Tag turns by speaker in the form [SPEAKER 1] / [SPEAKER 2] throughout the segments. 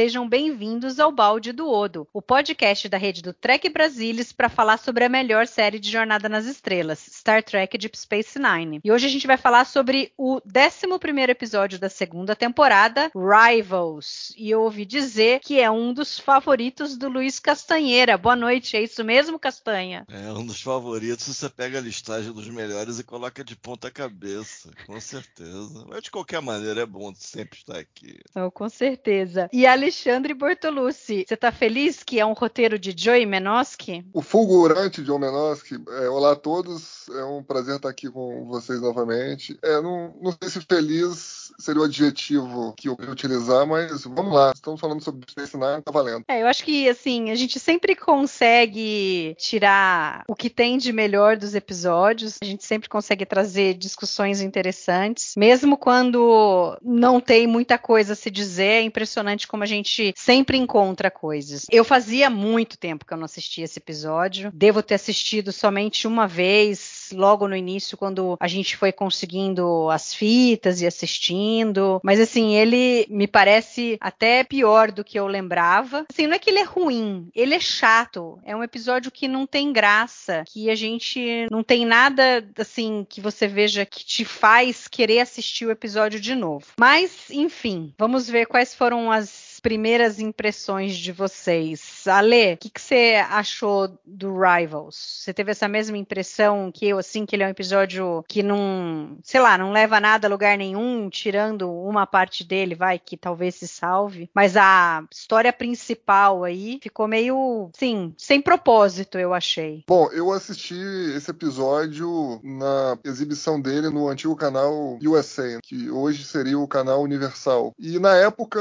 [SPEAKER 1] Sejam bem-vindos ao Balde do Odo, o podcast da rede do Trek Brasilis para falar sobre a melhor série de Jornada nas Estrelas, Star Trek Deep Space Nine. E hoje a gente vai falar sobre o 11 episódio da segunda temporada, Rivals. E eu ouvi dizer que é um dos favoritos do Luiz Castanheira. Boa noite, é isso mesmo, Castanha?
[SPEAKER 2] É um dos favoritos. Você pega a listagem dos melhores e coloca de ponta cabeça, com certeza. Mas de qualquer maneira é bom sempre estar aqui.
[SPEAKER 1] Oh, com certeza. E Alexandre Bortolucci, você tá feliz que é um roteiro de Joey Menosky?
[SPEAKER 3] O fulgurante Joe Menosky. É, olá a todos, é um prazer estar aqui com vocês novamente. É, não, não sei se feliz seria o adjetivo que eu ia utilizar, mas vamos lá. Estamos falando sobre Space Nine, tá valendo.
[SPEAKER 1] É, eu acho que, assim, a gente sempre consegue tirar o que tem de melhor dos episódios. A gente sempre consegue trazer discussões interessantes, mesmo quando não tem muita coisa a se dizer. É impressionante como a gente sempre encontra coisas. Eu fazia muito tempo que eu não assistia esse episódio. Devo ter assistido somente uma vez logo no início, quando a gente foi conseguindo as fitas e assistindo. Mas assim, ele me parece até pior do que eu lembrava. Assim, não é que ele é ruim, ele é chato. É um episódio que não tem graça, que a gente não tem nada assim que você veja que te faz querer assistir o episódio de novo. Mas, enfim, vamos ver quais foram as primeiras impressões de vocês. Ale, o que, que, você achou do Rivals? Você teve essa mesma impressão que eu, assim, que ele é um episódio que não, sei lá, não leva nada a lugar nenhum, tirando uma parte dele, vai, que talvez se salve. Mas a história principal aí ficou meio, sim, sem propósito, eu achei.
[SPEAKER 3] Bom, eu assisti esse episódio na exibição dele no antigo canal USA, que hoje seria o canal Universal. E na época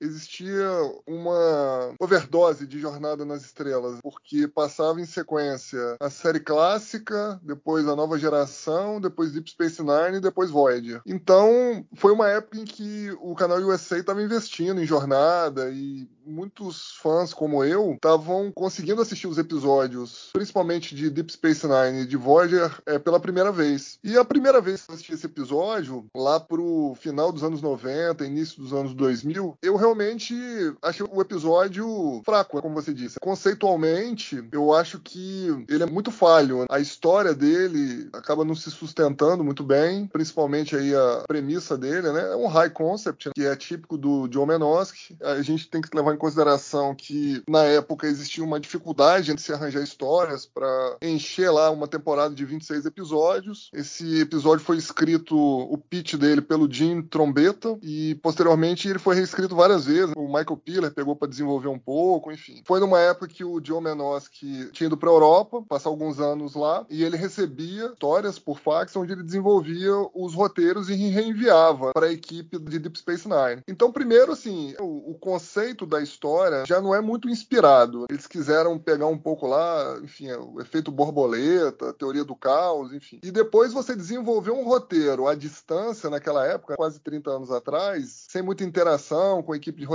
[SPEAKER 3] existia existia uma overdose de Jornada nas Estrelas, porque passava em sequência a série clássica, depois a nova geração, depois Deep Space Nine e depois Voyager. Então, foi uma época em que o canal USA estava investindo em Jornada e muitos fãs como eu estavam conseguindo assistir os episódios, principalmente de Deep Space Nine e de Voyager, é, pela primeira vez. E a primeira vez que eu assisti esse episódio, lá pro final dos anos 90, início dos anos 2000, eu realmente achei o episódio fraco, como você disse. Conceitualmente, eu acho que ele é muito falho. A história dele acaba não se sustentando muito bem, principalmente aí a premissa dele, né? É um high concept, que é típico do John Menosky. A gente tem que levar em consideração que na época existia uma dificuldade de se arranjar histórias para encher lá uma temporada de 26 episódios. Esse episódio foi escrito, o pitch dele, pelo Jim Trombetta, e posteriormente ele foi reescrito várias vezes. O Michael Piller pegou para desenvolver um pouco, enfim. Foi numa época que o John Menosky tinha ido para a Europa, passar alguns anos lá, e ele recebia histórias por fax onde ele desenvolvia os roteiros e reenviava para a equipe de Deep Space Nine. Então, primeiro, assim, o, o conceito da história já não é muito inspirado. Eles quiseram pegar um pouco lá, enfim, o efeito borboleta, a teoria do caos, enfim. E depois você desenvolver um roteiro à distância naquela época, quase 30 anos atrás, sem muita interação com a equipe de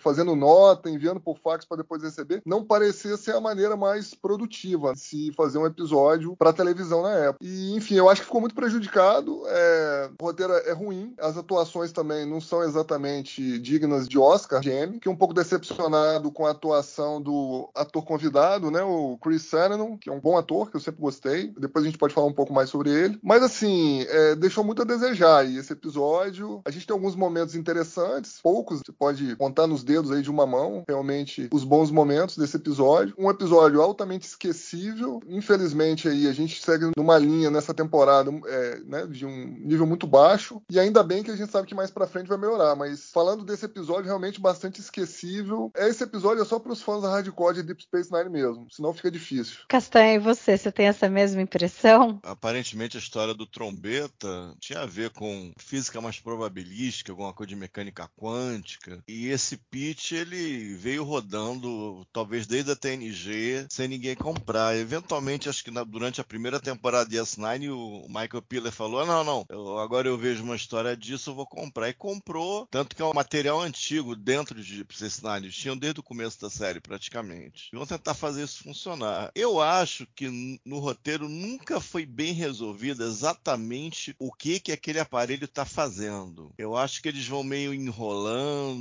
[SPEAKER 3] fazendo nota, enviando por fax para depois receber, não parecia ser a maneira mais produtiva de se fazer um episódio para televisão na época. E, enfim, eu acho que ficou muito prejudicado. É... O roteiro é ruim, as atuações também não são exatamente dignas de Oscar, Emmy, que um pouco decepcionado com a atuação do ator convidado, né, o Chris Sarandon, que é um bom ator, que eu sempre gostei. Depois a gente pode falar um pouco mais sobre ele. Mas, assim, é, deixou muito a desejar e esse episódio. A gente tem alguns momentos interessantes, poucos, você pode contar nos dedos aí de uma mão, realmente, os bons momentos desse episódio. Um episódio altamente esquecível. Infelizmente, aí, a gente segue numa linha nessa temporada é, né, de um nível muito baixo. E ainda bem que a gente sabe que mais pra frente vai melhorar. Mas falando desse episódio, realmente bastante esquecível inesquecível. Esse episódio é só para os fãs da hardcore de Deep Space Nine mesmo, senão fica difícil.
[SPEAKER 1] Castanha, e você? Você tem essa mesma impressão?
[SPEAKER 2] Aparentemente a história do trombeta tinha a ver com física mais probabilística, alguma coisa de mecânica quântica. E esse pitch ele veio rodando, talvez desde a TNG, sem ninguém comprar. Eventualmente, acho que na, durante a primeira temporada de S9, o Michael Piller falou: não, não, eu, agora eu vejo uma história disso, eu vou comprar. E comprou, tanto que é um material antigo dentro de Space Nine. Tinham desde o começo da série, praticamente. E vão tentar fazer isso funcionar. Eu acho que no roteiro nunca foi bem resolvido exatamente o que que aquele aparelho está fazendo. Eu acho que eles vão meio enrolando,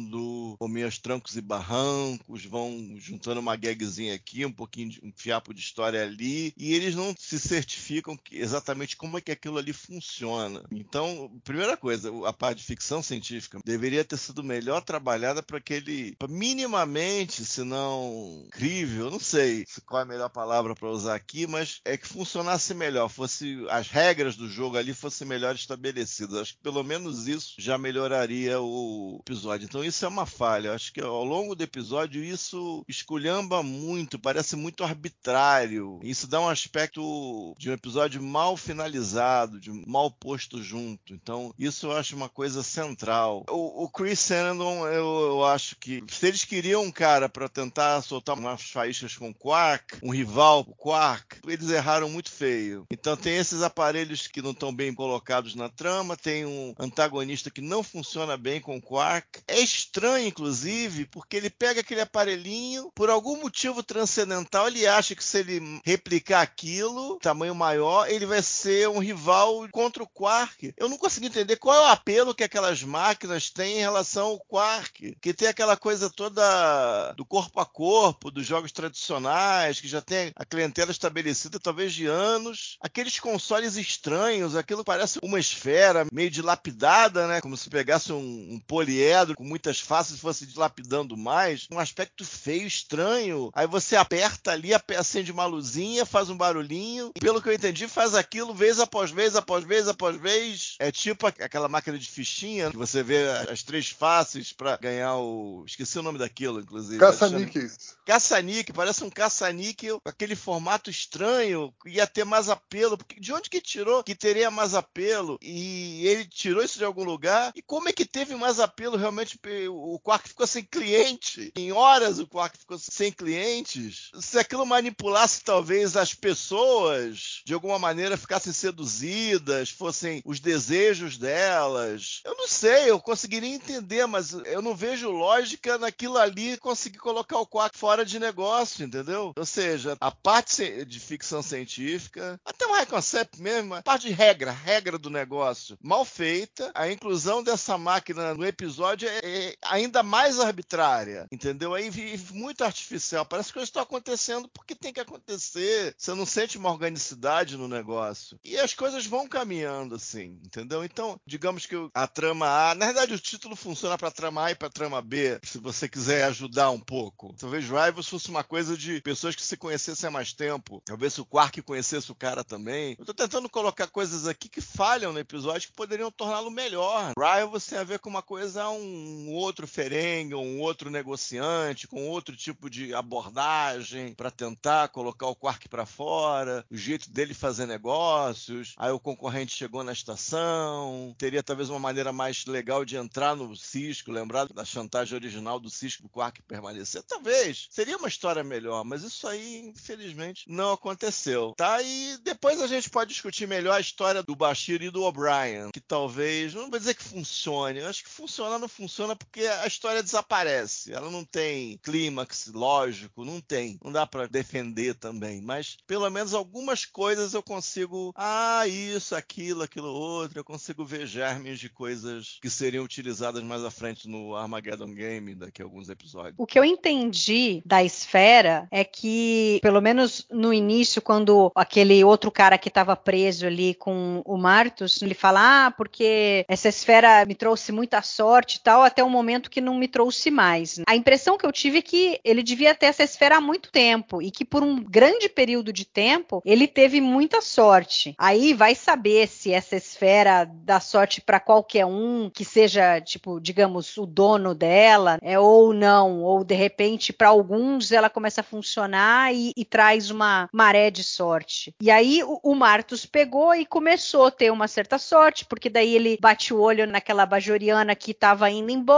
[SPEAKER 2] ou meio aos trancos e barrancos, vão juntando uma gagzinha aqui, um pouquinho de um fiapo de história ali, e eles não se certificam que, exatamente como é que aquilo ali funciona. Então, primeira coisa, a parte de ficção científica deveria ter sido melhor trabalhada para aquele, minimamente, se não crível, não sei qual é a melhor palavra para usar aqui, mas é que funcionasse melhor, fosse as regras do jogo ali fossem melhor estabelecidas. Acho que pelo menos isso já melhoraria o episódio. Então isso é uma falha. Acho que ao longo do episódio isso esculhamba muito, parece muito arbitrário. Isso dá um aspecto de um episódio mal finalizado, de mal posto junto. Então isso eu acho uma coisa central. O, o Chris Sandon, eu, eu, acho que se eles queriam um cara para tentar soltar umas faíscas com o Quark, um rival pro Quark, eles erraram muito feio. Então tem esses aparelhos que não estão bem colocados na trama, tem um antagonista que não funciona bem com o Quark. É estranho, inclusive, porque ele pega aquele aparelhinho, por algum motivo transcendental, ele acha que se ele replicar aquilo, tamanho maior, ele vai ser um rival contra o Quark. Eu não consegui entender qual é o apelo que aquelas máquinas têm em relação ao Quark, que tem aquela coisa toda do corpo a corpo, dos jogos tradicionais, que já tem a clientela estabelecida talvez de anos. Aqueles consoles estranhos, aquilo parece uma esfera meio dilapidada, né? Como se pegasse um, um poliedro com muitas faces fosse dilapidando mais. Um aspecto feio, estranho. Aí você aperta ali, acende uma luzinha, faz um barulhinho. E pelo que eu entendi, faz aquilo vez após vez, após vez, após vez. É tipo aquela máquina de fichinha que você vê as três faces para ganhar o. Esqueci o nome daquilo, inclusive.
[SPEAKER 3] Caça-níqueis.
[SPEAKER 2] Caça-níquel, parece um caça-níquel, aquele formato estranho, ia ter mais apelo. Porque de onde que tirou que teria mais apelo? E ele tirou isso de algum lugar? E como é que teve mais apelo realmente? O Quark ficou sem cliente. Em horas o Quark ficou sem clientes. Se aquilo manipulasse talvez as pessoas, de alguma maneira ficassem seduzidas, fossem os desejos delas. Eu não sei, eu conseguiria entender, mas eu não vejo lógica naquilo ali conseguir colocar o Quark fora de negócio, entendeu? Ou seja, a parte de ficção científica, até um high concept mesmo, a parte de regra, regra do negócio, mal feita. A inclusão dessa máquina no episódio é, é ainda mais arbitrária, entendeu? Aí muito artificial. Parece que coisas estão acontecendo porque tem que acontecer. Você não sente uma organicidade no negócio. E as coisas vão caminhando assim, entendeu? Então, digamos que a trama A, na verdade o título funciona para trama A e para trama B, se você quiser ajudar um pouco. Talvez Rivals fosse uma coisa de pessoas que se conhecessem há mais tempo. Talvez o Quark conhecesse o cara também. Eu tô tentando colocar coisas aqui que falham no episódio que poderiam torná-lo melhor. Rivals tem a ver com uma coisa, um outro Ferengue, um outro negociante, com outro tipo de abordagem para tentar colocar o Quark para fora, o jeito dele fazer negócios. Aí o concorrente chegou na estação, teria talvez uma maneira mais legal de entrar no Cisco, lembrar da chantagem original do Cisco pro Quark permanecer. Talvez seria uma história melhor, mas isso aí, infelizmente, não aconteceu. Tá? E depois a gente pode discutir melhor a história do Bashir e do O'Brien, que talvez, não vou dizer que funcione, acho que funciona, não funciona porque a história desaparece. Ela não tem clímax lógico, não tem. Não dá para defender também, mas pelo menos algumas coisas eu consigo, ah, isso, aquilo, aquilo outro, eu consigo ver germes de coisas que seriam utilizadas mais à frente no Armageddon Game daqui a alguns episódios.
[SPEAKER 1] O que eu entendi da esfera é que, pelo menos no início, quando aquele outro cara que estava preso ali com o Martus, ele fala: Ah, porque essa esfera me trouxe muita sorte e tal, até o momento que não me trouxe mais. A impressão que eu tive é que ele devia ter essa esfera há muito tempo e que por um grande período de tempo ele teve muita sorte. Aí vai saber se essa esfera dá sorte para qualquer um que seja, tipo, digamos, o dono dela, é ou não, ou de repente para alguns ela começa a funcionar e, e, traz uma maré de sorte. E aí o, o Martus pegou e começou a ter uma certa sorte, porque daí ele bate o olho naquela bajoriana que estava indo embora,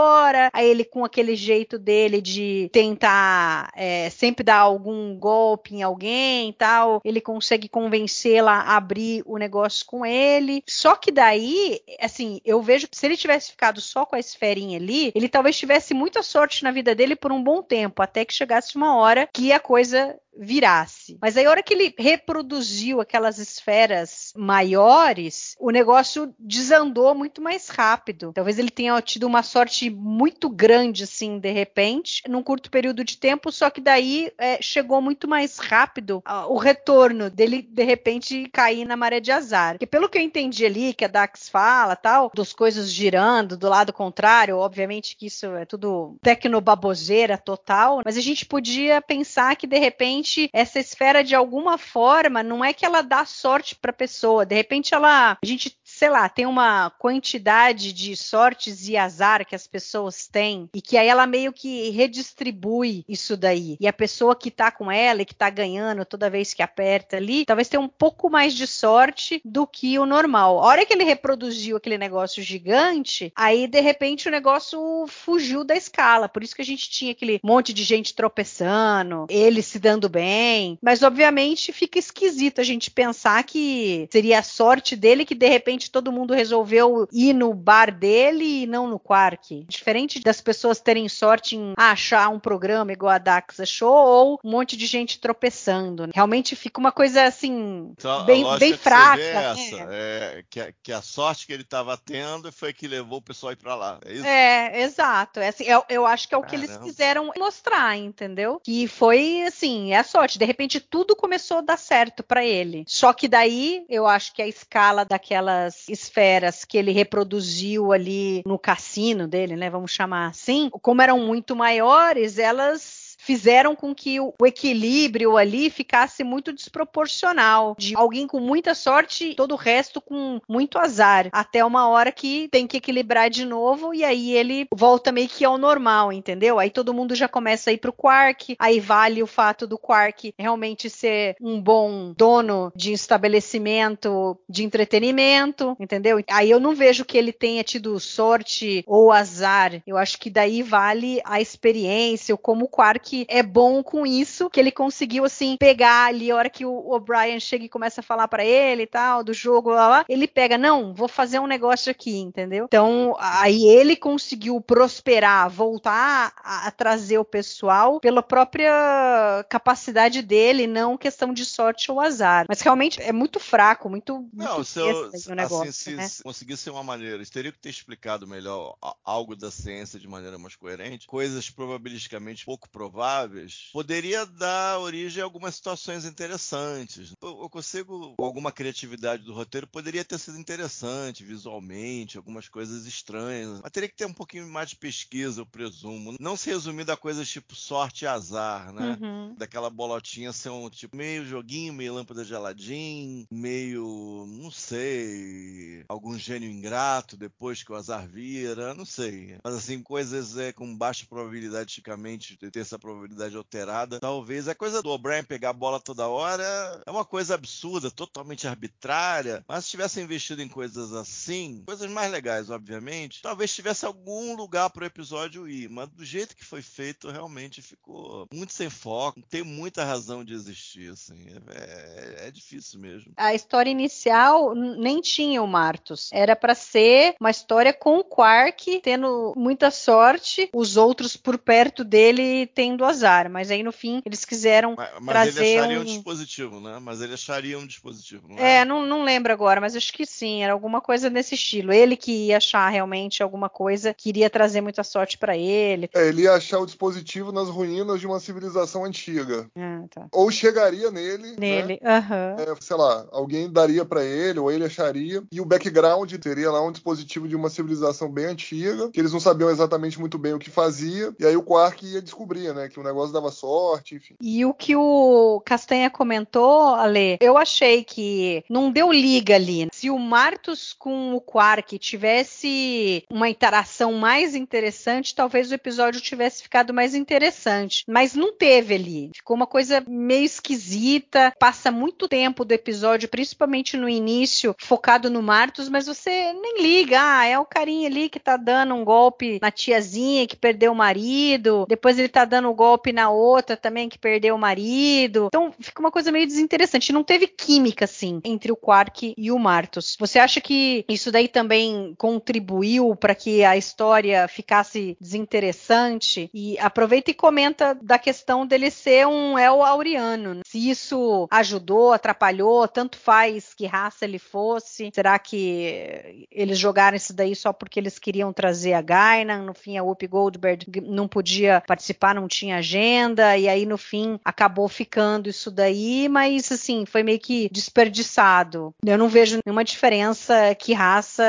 [SPEAKER 1] aí ele com aquele jeito dele de tentar é, sempre dar algum golpe em alguém e tal, ele consegue convencê-la a abrir o negócio com ele. Só que daí, assim, eu vejo que se ele tivesse ficado só com a esferinha ali, ele talvez tivesse muita sorte na vida dele por um bom tempo, até que chegasse uma hora que a coisa virasse. Mas aí, a hora que ele reproduziu aquelas esferas maiores, o negócio desandou muito mais rápido. Talvez ele tenha tido uma sorte muito grande, assim, de repente, num curto período de tempo, só que daí é, chegou muito mais rápido o retorno dele, de repente, cair na maré de azar. Porque pelo que eu entendi ali, que a Dax fala, tal, das coisas girando do lado contrário, obviamente que isso é tudo tecnobaboseira total, mas a gente podia pensar que, de repente, repente essa esfera de alguma forma não é que ela dá sorte para pessoa, de repente ela a gente sei lá, tem uma quantidade de sortes e azar que as pessoas têm e que aí ela meio que redistribui isso daí. E a pessoa que tá com ela e que tá ganhando toda vez que aperta ali, talvez tenha um pouco mais de sorte do que o normal. A hora que ele reproduziu aquele negócio gigante, aí de repente o negócio fugiu da escala. Por isso que a gente tinha aquele monte de gente tropeçando, ele se dando bem. Mas obviamente fica esquisito a gente pensar que seria a sorte dele que de repente todo mundo resolveu ir no bar dele e não no Quark. Diferente das pessoas terem sorte em achar um programa igual a Dax achou ou um monte de gente tropeçando. Realmente fica uma coisa assim, então, bem, bem fraca.
[SPEAKER 2] É essa, é, que, a, que, a, sorte que ele estava tendo foi que levou o pessoal a ir para lá. É isso?
[SPEAKER 1] É, exato. É assim, eu, eu acho que é o Caramba. que eles quiseram mostrar, entendeu? Que foi assim, é a sorte. De repente tudo começou a dar certo para ele. Só que daí eu acho que a escala daquelas esferas que ele reproduziu ali no cassino dele, né? Vamos chamar assim, como eram muito maiores, elas fizeram com que o equilíbrio ali ficasse muito desproporcional. De alguém com muita sorte todo o resto com muito azar. Até uma hora que tem que equilibrar de novo e aí ele volta meio que ao normal, entendeu? Aí todo mundo já começa a ir pro Quark, aí vale o fato do Quark realmente ser um bom dono de estabelecimento de entretenimento, entendeu? Aí eu não vejo que ele tenha tido sorte ou azar. Eu acho que daí vale a experiência, ou como o Quark é bom com isso, que ele conseguiu, assim, pegar ali, a hora que o O'Brien chega e começa a falar para ele e tal, do jogo, lá, lá, ele pega, não, vou fazer um negócio aqui, entendeu? Então, aí ele conseguiu prosperar, voltar a, a trazer o pessoal pela própria capacidade dele, não questão de sorte ou azar. Mas realmente é muito fraco, muito.
[SPEAKER 2] Não, muito se eu, assim, negócio, assim, né? se conseguisse uma maneira, teria que ter explicado melhor algo da ciência de maneira mais coerente, coisas probabilisticamente pouco prováveis prováveis, poderia dar origem a algumas situações interessantes. Eu, eu consigo, com alguma criatividade do roteiro, poderia ter sido interessante visualmente, algumas coisas estranhas. Mas teria que ter um pouquinho mais de pesquisa, eu presumo. Não se resumir a coisas tipo sorte e azar, né? Uhum. Daquela bolotinha ser um tipo meio joguinho, meio lâmpada de Aladdin, meio, não sei, algum gênio ingrato depois que o azar vira, não sei. Mas assim, coisas é, com baixa probabilidade, de ter essa probabilidade probabilidade alterada. Talvez a coisa do O'Brien pegar a bola toda hora é uma coisa absurda, totalmente arbitrária. Mas se tivesse investido em coisas assim, coisas mais legais, obviamente, talvez tivesse algum lugar para o episódio ir. Mas do jeito que foi feito, realmente ficou muito sem foco. Tem muita razão de existir, assim. É, é, é difícil mesmo.
[SPEAKER 1] A história inicial nem tinha o Martus. Era para ser uma história com o Quark tendo muita sorte, os outros por perto dele tendo do azar, mas aí no fim eles quiseram
[SPEAKER 2] Mas, mas
[SPEAKER 1] trazer
[SPEAKER 2] ele acharia um...
[SPEAKER 1] um
[SPEAKER 2] dispositivo, né? Mas ele acharia um dispositivo, não
[SPEAKER 1] É, não, não lembro agora, mas acho que sim, era alguma coisa nesse estilo. Ele que ia achar realmente alguma coisa que iria trazer muita sorte pra ele.
[SPEAKER 3] É, ele ia achar o dispositivo nas ruínas de uma civilização antiga.
[SPEAKER 1] Ah, tá.
[SPEAKER 3] Ou chegaria nele, né?
[SPEAKER 1] Nele, aham.
[SPEAKER 3] É, sei lá, alguém daria pra ele, ou ele acharia. E o background teria lá um dispositivo de uma civilização bem antiga, que eles não sabiam exatamente muito bem o que fazia. E aí o Quark ia descobrir, né? Que o negócio dava sorte, enfim.
[SPEAKER 1] E o que o Castanha comentou, Ale, eu achei que não deu liga ali. Se o Martus com o Quark tivesse uma interação mais interessante, talvez o episódio tivesse ficado mais interessante. Mas não teve ali. Ficou uma coisa meio esquisita. Passa muito tempo do episódio, principalmente no início, focado no Martus, mas você nem liga. Ah, é o carinha ali que tá dando um golpe na tiazinha que perdeu o marido. Depois ele tá dando golpe na outra também que perdeu o marido. Então fica uma coisa meio desinteressante. Não teve química, assim, entre o Quark e o Martus. Você acha que isso daí também contribuiu para que a história ficasse desinteressante? E aproveita e comenta da questão dele ser um El Auriano. né? Se isso ajudou, atrapalhou, tanto faz que raça ele fosse. Será que eles jogaram isso daí só porque eles queriam trazer a Gainan? No fim, a Whoopi Goldberg não podia participar, não tinha agenda, e aí no fim acabou ficando isso daí, mas assim, foi meio que desperdiçado. Eu não vejo nenhuma diferença que raça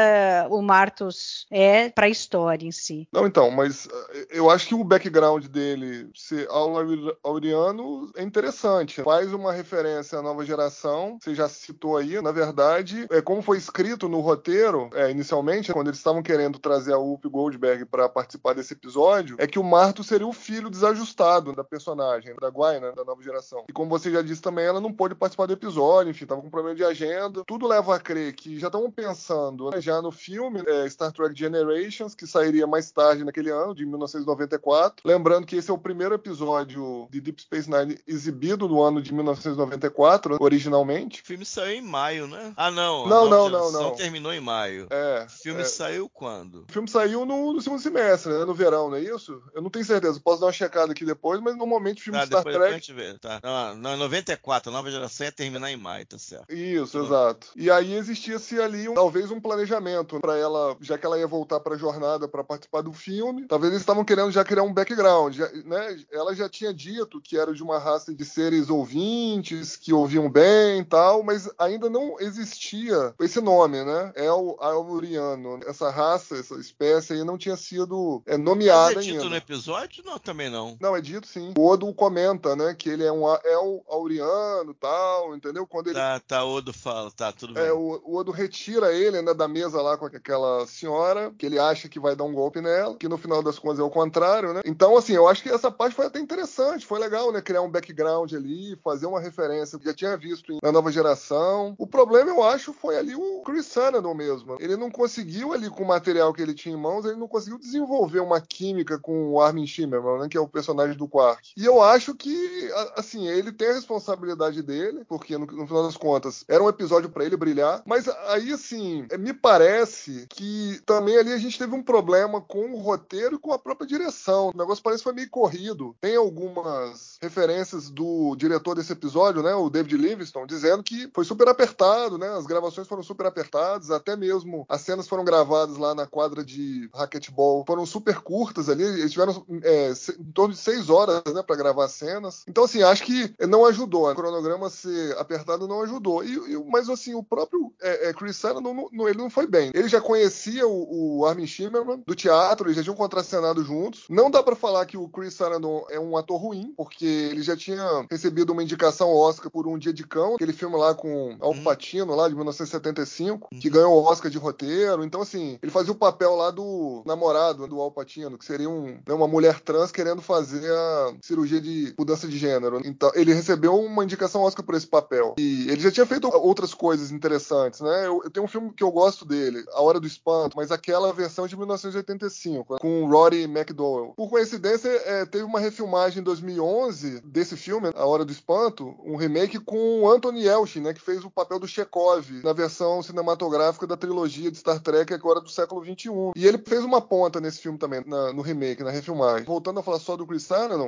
[SPEAKER 1] o Martus é para a história em si.
[SPEAKER 3] Não, então, mas eh, eu acho que o background dele ser aur- auriano é interessante. Faz uma referência à nova geração, você já citou aí. Na verdade, é como foi escrito no roteiro, é, inicialmente, quando eles estavam querendo trazer a Whoopi Goldberg para participar desse episódio, é que o Marto seria o filho desajustado da personagem, da Guaina, da nova geração. E como você já disse também, ela não pôde participar do episódio, enfim, tava com problema de agenda. Tudo leva a crer que já estavam pensando né, já no filme é, Star Trek Generations, que sairia mais tarde naquele ano, de 1994. Lembrando que esse é o primeiro episódio de Deep Space Nine exibido no ano de 1994, originalmente.
[SPEAKER 2] O filme saiu em maio, né? Ah, não.
[SPEAKER 3] Não, não, não,
[SPEAKER 2] geração
[SPEAKER 3] não.
[SPEAKER 2] terminou em maio.
[SPEAKER 3] É.
[SPEAKER 2] O filme
[SPEAKER 3] é.
[SPEAKER 2] saiu quando?
[SPEAKER 3] O filme saiu no, no segundo semestre, né? No verão, não é isso? Eu não tenho certeza. Posso dar uma checada aqui depois, mas normalmente o filme
[SPEAKER 2] Tá,
[SPEAKER 3] Star
[SPEAKER 2] depois, depois a
[SPEAKER 3] Trek.
[SPEAKER 2] gente vê. Tá. Não, não, 94, a nova geração ia terminar em maio, tá certo.
[SPEAKER 3] Isso,
[SPEAKER 2] Uhum.
[SPEAKER 3] exato. E aí existia-se ali um- talvez um planejamento para ela, já que ela ia voltar para a jornada para participar do filme. Talvez eles estavam querendo já criar um background, já- né? Ela já tinha dito que era de uma raça de seres ouvintes, que ouviam bem e tal, mas ainda não existia esse nome, né? El Auriano. Essa raça, essa espécie aí não tinha sido é,
[SPEAKER 2] Mas
[SPEAKER 3] nomeada
[SPEAKER 2] é dito
[SPEAKER 3] ainda.
[SPEAKER 2] no episódio? Não, também não.
[SPEAKER 3] Não, é dito sim. O Odo comenta, né, que ele é um El Auriano tal, entendeu? Quando ele
[SPEAKER 2] Tá, tá, Odo fala, tá, tudo bem.
[SPEAKER 3] é, o, o Odo retira ele né, da mesa lá com aquela senhora, que ele acha que vai dar um golpe nela, que no final das contas é o contrário, né? Então, assim, eu acho que essa parte foi até interessante, foi legal, né? Criar um background ali, fazer uma referência que já tinha visto na nova geração. O problema, eu acho, foi ali o Chris Sarandon mesmo. Ele não conseguiu ali, com o material que ele tinha em mãos, ele não conseguiu desenvolver uma química com o Armin Shimmerman, né? Que é o personagem do Quark. E eu acho que, assim, ele tem a responsabilidade dele, porque no, no final das contas era um episódio pra ele brilhar. Mas aí, assim, é, me parece que também ali a gente teve um problema com o roteiro e com a própria direção. O negócio parece que foi meio corrido. Tem algumas referências do diretor desse episódio, né, o David Livingston, dizendo que foi super apertado, né? As gravações foram super apertadas, até mesmo as cenas foram gravadas lá na quadra de racquetball, foram super curtas ali, eles tiveram é, em torno de seis horas, né, para gravar as cenas. Então, assim, acho que não ajudou. O cronograma ser apertado não ajudou. E, e- mas, assim, o próprio é, é, Chris Sarandon, não, não- ele não foi bem. Ele já conhecia o, o Armin Shimmerman do teatro, eles já tinham contracenado juntos. Não dá pra falar que o Chris Sarandon é um ator ruim, porque ele já tinha recebido uma indicação Oscar por Um Dia de Cão, aquele filme lá com Al
[SPEAKER 2] Uhum.
[SPEAKER 3] Pacino, lá de 1975, que ganhou o Oscar de roteiro. Então, assim, ele fazia o papel lá do namorado do Al Pacino, que seria um, né, uma mulher trans querendo fazer a cirurgia de mudança de gênero. Então, ele recebeu uma indicação Oscar por esse papel. E ele já tinha feito outras coisas interessantes, né? Eu, eu tenho um filme que eu gosto dele, A Hora do Espanto, mas aquela versão de 1985, com Rory McDowell. Por coincidência, é, teve uma refilmagem em 2011 desse filme, A Hora do Espanto, um remake com Anthony Yelchin, né, que fez o papel do Chekhov na versão cinematográfica da trilogia de Star Trek agora do século XXI. E ele fez uma ponta nesse filme também, na- no remake, na refilmagem. Voltando a falar só do Chris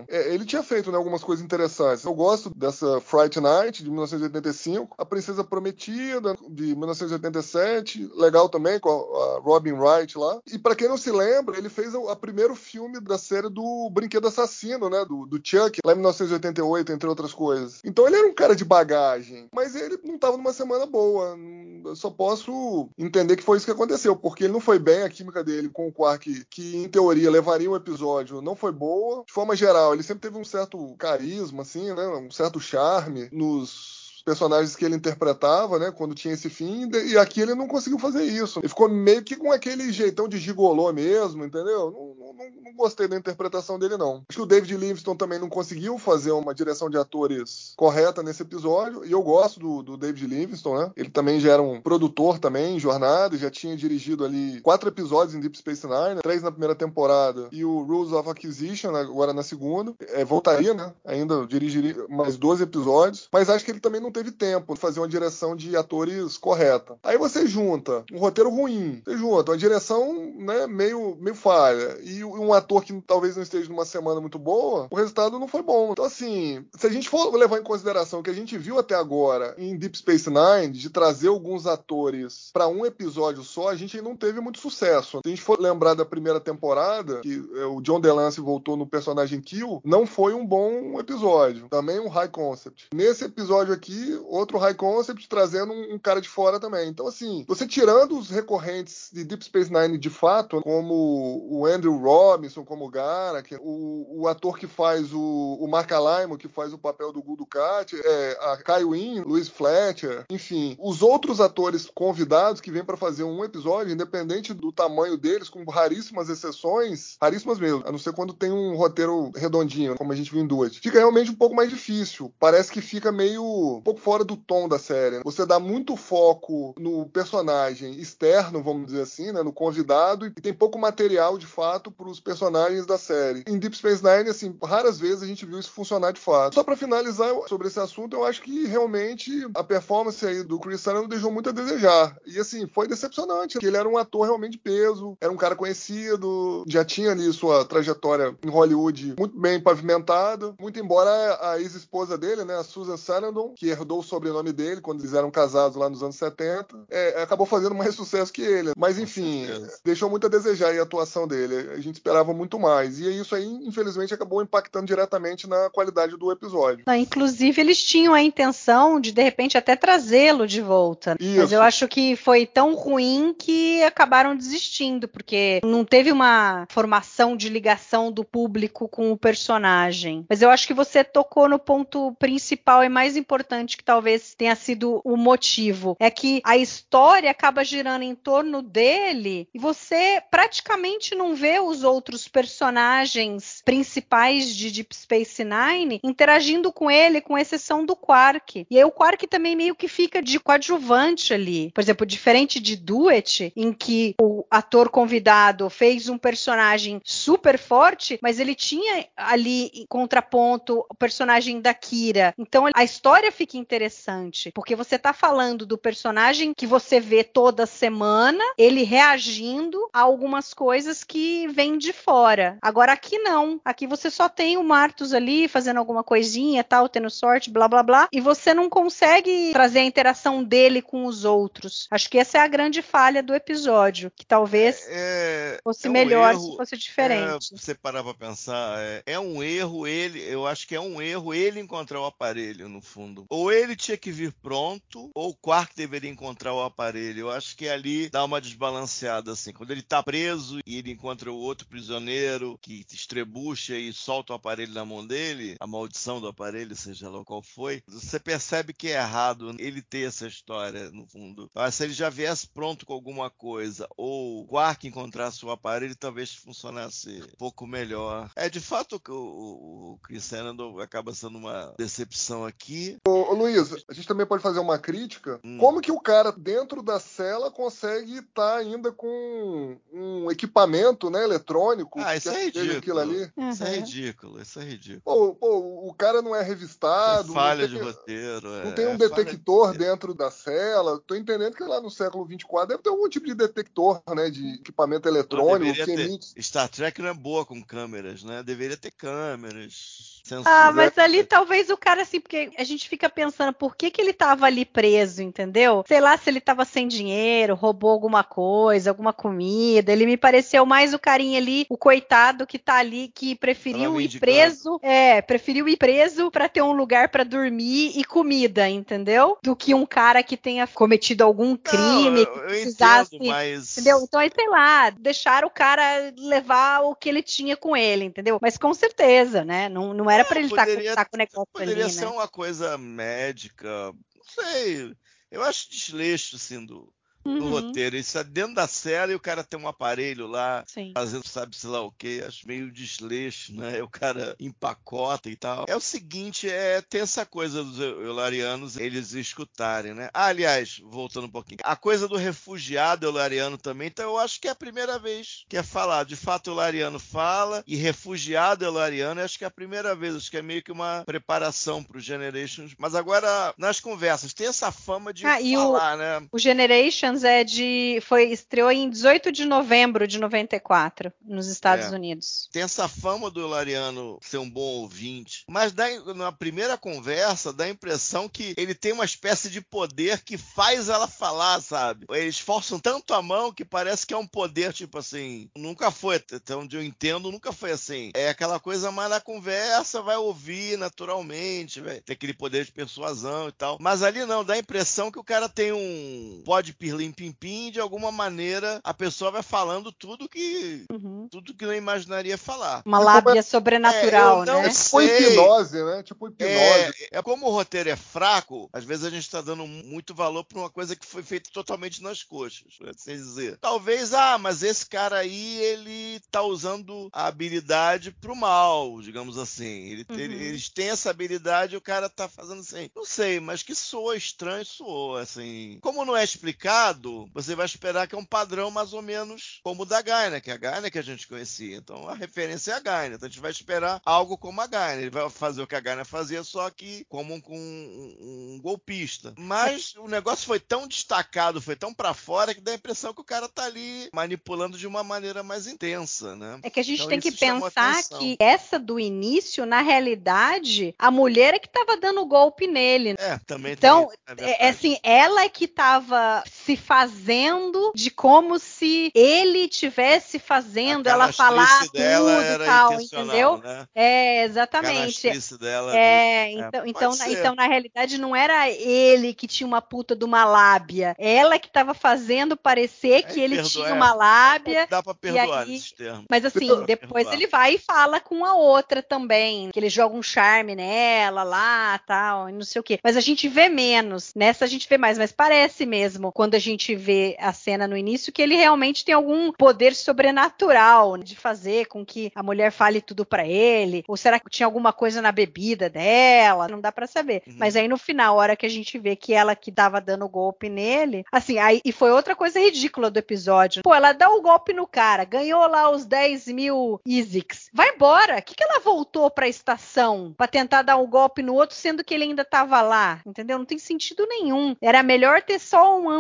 [SPEAKER 3] É, ele tinha feito né, algumas coisas interessantes. Eu gosto dessa Fright Night, de 1985, A Princesa Prometida, de 1987, legal também, com a, a Robin Wright lá. E para quem não se lembra, ele fez o, primeiro filme da série do Brinquedo Assassino, né, do, do Chuck, lá em 1988, entre outras coisas. Então ele era um cara de bagagem, mas ele não estava numa semana boa. Eu só posso entender que foi isso que aconteceu, porque ele não foi bem, a química dele com o Quark, que em teoria levaria um episódio, não foi boa. Forma geral, ele sempre teve um certo carisma, assim, né? Um certo charme nos personagens que ele interpretava, né, quando tinha esse fim, e aqui ele não conseguiu fazer isso. Ele ficou meio que com aquele jeitão de gigolô mesmo, entendeu? Não, não, não gostei da interpretação dele, não. Acho que o David Livingston também não conseguiu fazer uma direção de atores correta nesse episódio, e eu gosto do, do David Livingston, né? Ele também já era um produtor também em Jornada, já tinha dirigido ali quatro episódios em Deep Space Nine, né? três na primeira temporada, e o Rules of Acquisition agora na segunda. É, voltaria, né? Ainda dirigiria mais 12 episódios, mas acho que ele também não teve tempo de fazer uma direção de atores correta. Aí você junta um roteiro ruim, você junta uma direção né, meio, meio falha e um ator que talvez não esteja numa semana muito boa, o resultado não foi bom. Então, assim, se a gente for levar em consideração o que a gente viu até agora em Deep Space Nine, de trazer alguns atores para um episódio só, a gente não teve muito sucesso. Se a gente for lembrar da primeira temporada, que é, o John DeLance voltou no personagem Kill, não foi um bom episódio. Também um high concept. Nesse episódio aqui, outro high concept trazendo um, cara de fora também. Então, assim, você tirando os recorrentes de Deep Space Nine de fato, como o Andrew Robinson, como Garak, o, o ator que faz o, o Mark Alaimo, que faz o papel do Gul Dukat, é, a Kai Wynn, Louis Fletcher, enfim, os outros atores convidados que vêm para fazer um episódio, independente do tamanho deles, com raríssimas exceções, raríssimas mesmo, a não ser quando tem um roteiro redondinho, como a gente viu em duas, fica realmente um pouco mais difícil. Parece que fica meio um pouco fora do tom da série. Você dá muito foco no personagem externo, vamos dizer assim, né, no convidado, e tem pouco material de fato para os personagens da série. Em Deep Space Nine, assim, raras vezes a gente viu isso funcionar de fato. Só para finalizar sobre esse assunto, eu acho que realmente a performance aí do Chris Sarandon deixou muito a desejar. E assim, foi decepcionante, porque ele era um ator realmente de peso, era um cara conhecido, já tinha ali sua trajetória em Hollywood muito bem pavimentada, muito embora a ex-esposa dele, né, a Susan Sarandon, que herdou o sobrenome dele quando eles eram casados lá nos anos 70, é, acabou fazendo mais sucesso que ele. Mas enfim, deixou muito a desejar a atuação dele. A gente esperava muito mais. E isso aí, infelizmente, acabou impactando diretamente na qualidade do episódio.
[SPEAKER 1] Não, inclusive, eles tinham a intenção de, de repente, até trazê-lo de volta. Isso. Mas eu acho que foi tão ruim que acabaram desistindo, porque não teve uma formação de ligação do público com o personagem. Mas eu acho que você tocou no ponto principal e mais importante que talvez tenha sido o motivo. É que a história acaba girando em torno dele e você praticamente não vê os outros personagens principais de Deep Space Nine interagindo com ele, com exceção do Quark. E aí o Quark também meio que fica de coadjuvante ali. Por exemplo, diferente de Duet, em que o ator convidado fez um personagem super forte, mas ele tinha ali em contraponto o personagem da Kira. Então a história fica interessante, porque você tá falando do personagem que você vê toda semana, ele reagindo a algumas coisas que vêm de fora. Agora aqui não. Aqui você só tem o Martus ali fazendo alguma coisinha, tal, tendo sorte, blá blá blá, e você não consegue trazer a interação dele com os outros. Acho que essa é a grande falha do episódio, que talvez é, é fosse é um melhor erro, se fosse diferente.
[SPEAKER 2] É, você parar pra pensar, é, é um erro ele, eu acho que é um erro ele encontrar o aparelho no fundo. Ou ele tinha que vir pronto, ou o Quark deveria encontrar o aparelho. Eu acho que ali dá uma desbalanceada, assim. Quando ele tá preso e ele encontra o outro prisioneiro que estrebucha e solta o aparelho na mão dele, a maldição do aparelho, seja lá qual foi, você percebe que é errado ele ter essa história, no fundo. Mas se ele já viesse pronto com alguma coisa, ou o Quark encontrasse o aparelho, talvez funcionasse um pouco melhor. É de fato que o, o, o Chris Sarandon acaba sendo uma decepção aqui.
[SPEAKER 3] Ô, ô Luiz, a gente também pode fazer uma crítica. Hum. Como que o cara dentro da cela consegue estar tá ainda com um equipamento né, eletrônico ridículo.
[SPEAKER 2] Ah, isso é ridículo.
[SPEAKER 3] Aquilo ali.
[SPEAKER 2] Isso é
[SPEAKER 1] Uhum.
[SPEAKER 2] ridículo, isso é ridículo.
[SPEAKER 3] Pô, pô, o cara não é
[SPEAKER 2] É
[SPEAKER 3] revistado.
[SPEAKER 2] falha
[SPEAKER 3] não
[SPEAKER 2] de
[SPEAKER 3] tem-
[SPEAKER 2] roteiro.
[SPEAKER 3] Não
[SPEAKER 2] é-
[SPEAKER 3] tem um
[SPEAKER 2] é de
[SPEAKER 3] detector
[SPEAKER 2] roteiro.
[SPEAKER 3] dentro da cela. Tô entendendo que lá no século 24 deve ter algum tipo de detector, né? De equipamento eletrônico
[SPEAKER 2] ter-
[SPEAKER 3] emite.
[SPEAKER 2] Star Trek não é boa com câmeras, né? Deveria ter câmeras. Censura.
[SPEAKER 1] Ah, mas ali talvez o cara, assim, porque a gente fica pensando por que, que ele tava ali preso, entendeu? Sei lá se ele tava sem dinheiro, roubou alguma coisa, alguma comida. Ele me pareceu mais o carinha ali, o coitado que tá ali, que preferiu ir
[SPEAKER 2] mendicando.
[SPEAKER 1] preso. É, preferiu ir preso pra ter um lugar pra dormir e comida, entendeu? Do que um cara que tenha cometido algum
[SPEAKER 2] Não,
[SPEAKER 1] crime,
[SPEAKER 2] eu,
[SPEAKER 1] que precisasse.
[SPEAKER 2] entendo, mas.
[SPEAKER 1] Entendeu? Então, aí, sei lá, deixar o cara levar o que ele tinha com ele, entendeu? Mas com certeza, né? Não, não era pra ele estar com,
[SPEAKER 2] poderia-
[SPEAKER 1] tá com o negócio
[SPEAKER 2] Poderia
[SPEAKER 1] ali,
[SPEAKER 2] ser
[SPEAKER 1] né?
[SPEAKER 2] uma coisa médica, não sei. Eu acho desleixo, assim, do,
[SPEAKER 1] Uhum,
[SPEAKER 2] roteiro. Isso é dentro da série e o cara tem um aparelho lá
[SPEAKER 1] Sim.
[SPEAKER 2] fazendo sabe-se lá o que, acho meio desleixo, né? O cara empacota e tal. É o seguinte, é tem essa coisa dos eularianos eles escutarem, né? Ah, aliás, voltando um pouquinho, a coisa do refugiado eulariano também, então eu acho que é a primeira vez que é falado. De fato, o eulariano fala e refugiado eulariano, eu acho que é a primeira vez, acho que é meio que uma preparação para o Generations. Mas agora, nas conversas, tem essa fama de
[SPEAKER 1] Ah, e o-
[SPEAKER 2] falar, né?
[SPEAKER 1] O Generations é de. Foi, estreou em 18 de novembro de 94, nos Estados
[SPEAKER 2] É.
[SPEAKER 1] Unidos.
[SPEAKER 2] tem essa fama do Lariano ser um bom ouvinte, mas dá, na primeira conversa dá a impressão que ele tem uma espécie de poder que faz ela falar, sabe? Eles forçam tanto a mão que parece que é um poder, tipo assim, nunca foi, até onde eu entendo, nunca foi assim. É aquela coisa mais na conversa, vai ouvir naturalmente, vai ter aquele poder de persuasão e tal. Mas ali não, dá a impressão que o cara tem um pode pirlim pim pim, de alguma maneira a pessoa vai falando tudo que
[SPEAKER 1] Uhum.
[SPEAKER 2] tudo que não imaginaria falar.
[SPEAKER 1] Uma
[SPEAKER 3] Tipo,
[SPEAKER 1] lábia sobrenatural,
[SPEAKER 2] é,
[SPEAKER 1] né?
[SPEAKER 3] Tipo
[SPEAKER 2] sei.
[SPEAKER 3] hipnose, né? Tipo hipnose.
[SPEAKER 2] É, é como o roteiro é fraco, às vezes a gente está dando muito valor para uma coisa que foi feita totalmente nas coxas, por assim dizer. Talvez, ah, mas esse cara aí, ele tá usando a habilidade pro mal, digamos assim. Ele,
[SPEAKER 1] Uhum.
[SPEAKER 2] ele- eles têm essa habilidade e o cara tá fazendo assim. Não sei, mas que soa estranho, soou, assim. Como não é explicado, você vai esperar que é um padrão mais ou menos como o da Gaina, que é a Gaina que a gente conhecia. Então a referência é a Gaina. Então a gente vai esperar algo como a Gaina. Ele vai fazer o que a Gaina fazia, só que como um, com um, um golpista. Mas o negócio foi tão destacado, foi tão pra fora, que dá a impressão que o cara tá ali manipulando de uma maneira mais intensa, né?
[SPEAKER 1] É que a gente
[SPEAKER 2] Então,
[SPEAKER 1] tem que pensar que essa do início, na realidade, a mulher é que estava dando golpe nele.
[SPEAKER 2] É, também
[SPEAKER 1] Então,
[SPEAKER 2] tem.
[SPEAKER 1] É,
[SPEAKER 2] verdade.
[SPEAKER 1] é assim, ela é que estava se fazendo de como se ele tivesse fazendo ela falar tudo e tal, entendeu?
[SPEAKER 2] Né?
[SPEAKER 1] É, exatamente.
[SPEAKER 2] dela. de-
[SPEAKER 1] É, então,
[SPEAKER 2] pode
[SPEAKER 1] então, na,
[SPEAKER 2] ser.
[SPEAKER 1] então, na realidade, não era ele que tinha uma puta de uma lábia. Ela que estava fazendo parecer que ele
[SPEAKER 2] perdoa-
[SPEAKER 1] tinha
[SPEAKER 2] é.
[SPEAKER 1] uma lábia.
[SPEAKER 2] Dá pra perdoar
[SPEAKER 1] aí-
[SPEAKER 2] nesses termos.
[SPEAKER 1] Mas assim, depois
[SPEAKER 2] perdoar.
[SPEAKER 1] ele vai e fala com a outra também. Que ele joga um charme nela lá, tal, e não sei o quê. Mas a gente vê menos. Nessa a gente vê mais. Mas parece mesmo, quando a gente vê a cena no início, que ele realmente tem algum poder sobrenatural de fazer com que a mulher fale tudo pra ele. Ou será que tinha alguma coisa na bebida dela? Não dá pra saber.
[SPEAKER 2] Uhum.
[SPEAKER 1] Mas aí no final, a hora que a gente vê que ela que tava dando golpe nele, assim, aí e foi outra coisa ridícula do episódio. Pô, ela dá o golpe no cara, ganhou lá os 10 mil Isix. Vai embora. O que, que ela voltou pra estação pra tentar dar um golpe no outro, sendo que ele ainda tava lá? Entendeu? Não tem sentido nenhum. Era melhor ter só um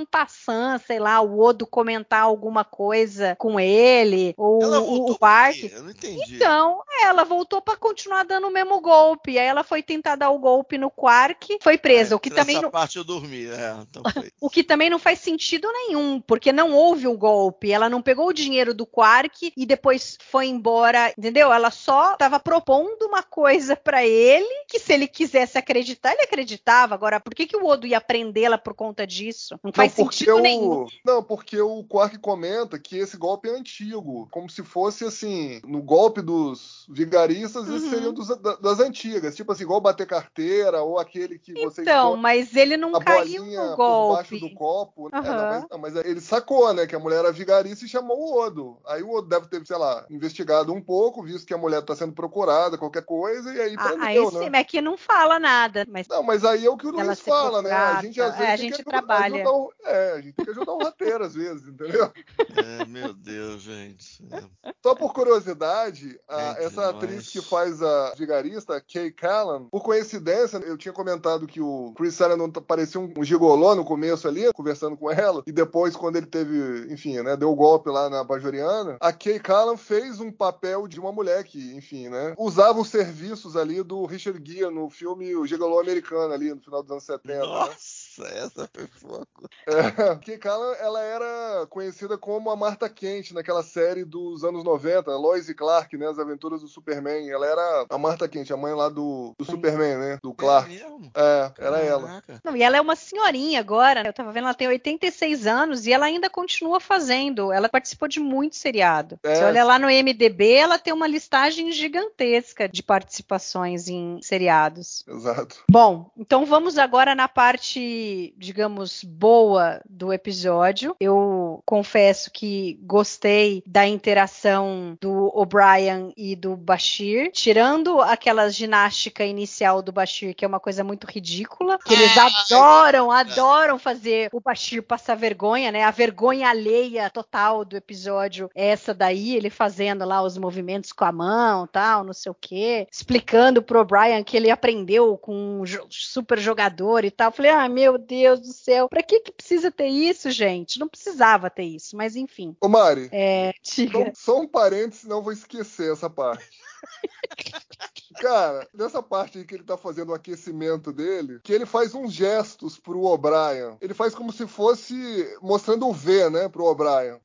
[SPEAKER 1] sei lá, o Odo comentar alguma coisa com ele, ou
[SPEAKER 2] Ela
[SPEAKER 1] o,
[SPEAKER 2] quê? Eu não entendi.
[SPEAKER 1] Então, ela voltou pra continuar dando o mesmo golpe. Aí ela foi tentar dar o golpe no Quark, foi presa.
[SPEAKER 2] É,
[SPEAKER 1] o que também não,
[SPEAKER 2] parte eu dormi. É, então
[SPEAKER 1] o que também não faz sentido nenhum, porque não houve o golpe. Ela não pegou o dinheiro do Quark e depois foi embora, entendeu? Ela só estava propondo uma coisa pra ele que se ele quisesse acreditar, ele acreditava. Agora, por que, que o Odo ia prendê-la por conta disso? Não faz
[SPEAKER 3] não, porque
[SPEAKER 1] sentido
[SPEAKER 3] o...
[SPEAKER 1] nenhum.
[SPEAKER 3] Não, porque o Quark comenta que esse golpe é antigo. Como se fosse assim, no golpe dos vigaristas,
[SPEAKER 1] Uhum.
[SPEAKER 3] esse seria dos, da- das antigas. Tipo assim, igual bater carteira, ou aquele que você
[SPEAKER 1] Então, mas ele não
[SPEAKER 3] a
[SPEAKER 1] caiu no
[SPEAKER 3] por baixo
[SPEAKER 1] golpe.
[SPEAKER 3] do copo. É, não, mas, não, mas ele sacou, né? Que a mulher era vigarista e chamou o Odo. Aí o Odo deve ter, sei lá, investigado um pouco, visto que a mulher tá sendo procurada, qualquer coisa, e aí
[SPEAKER 1] Ah,
[SPEAKER 3] prendeu,
[SPEAKER 1] aí
[SPEAKER 3] né?
[SPEAKER 1] sim, mas aqui não fala nada. Mas
[SPEAKER 3] Não, mas aí é o que o Luiz fala, né? A gente às
[SPEAKER 1] é,
[SPEAKER 3] vezes
[SPEAKER 1] a
[SPEAKER 3] tem
[SPEAKER 1] gente
[SPEAKER 3] que
[SPEAKER 1] trabalha.
[SPEAKER 3] ajudar o, é, né? A gente tem que ajudar o roteiro às vezes, entendeu?
[SPEAKER 2] É, meu Deus, gente. É.
[SPEAKER 3] Só por curiosidade, a, essa atriz que faz a vigarista, Kay Callan, por coincidência, eu tinha comentado que o Chris Sarandon parecia um, um gigolô no começo ali, conversando com ela, e depois, quando ele teve, enfim, né, deu o golpe lá na Bajoriana, a Kay Callan fez um papel de uma mulher que, enfim, né, usava os serviços ali do Richard Gere no filme O Gigolô Americano ali, no final dos anos 70. né?
[SPEAKER 2] Nossa, essa foi foco.
[SPEAKER 3] É, Kay Callan, ela era conhecida como a Marta Kent naquela série dos anos 90, Lois e Clark, né, As Aventuras do Superman. Ela era a Marta Kent, a mãe lá do, do Superman, né, do Clark.
[SPEAKER 2] É mesmo?
[SPEAKER 3] É, era ela.
[SPEAKER 1] Não, e ela é uma senhorinha agora, né? Eu tava vendo, ela tem 86 anos e ela ainda continua fazendo. Ela participou de muito seriado.
[SPEAKER 3] É.
[SPEAKER 1] Você olha lá no MDB, ela tem uma listagem gigantesca de participações em seriados.
[SPEAKER 3] Exato.
[SPEAKER 1] Bom, então vamos agora na parte, digamos, boa do episódio. Eu confesso que gostei da interação do O'Brien e do Bashir, tirando aquela ginástica inicial do Bashir, que é uma coisa muito ridícula, que eles adoram, adoram fazer o Bashir passar vergonha, né? A vergonha alheia total do episódio, é essa daí, ele fazendo lá os movimentos com a mão, tal, não sei o quê, explicando pro O'Brien que ele aprendeu com um super jogador e tal. Eu Falei, ah, meu Deus do céu, pra que que precisa ter isso, gente? Não precisava ter isso, mas enfim.
[SPEAKER 3] Ô Mari,
[SPEAKER 1] É,
[SPEAKER 3] só,
[SPEAKER 1] diga.
[SPEAKER 3] só um parênteses, senão eu vou esquecer essa parte. Cara, nessa parte aí que ele tá fazendo o aquecimento dele, que ele faz uns gestos pro O'Brien. Ele faz como se fosse mostrando o V, né, pro O'Brien.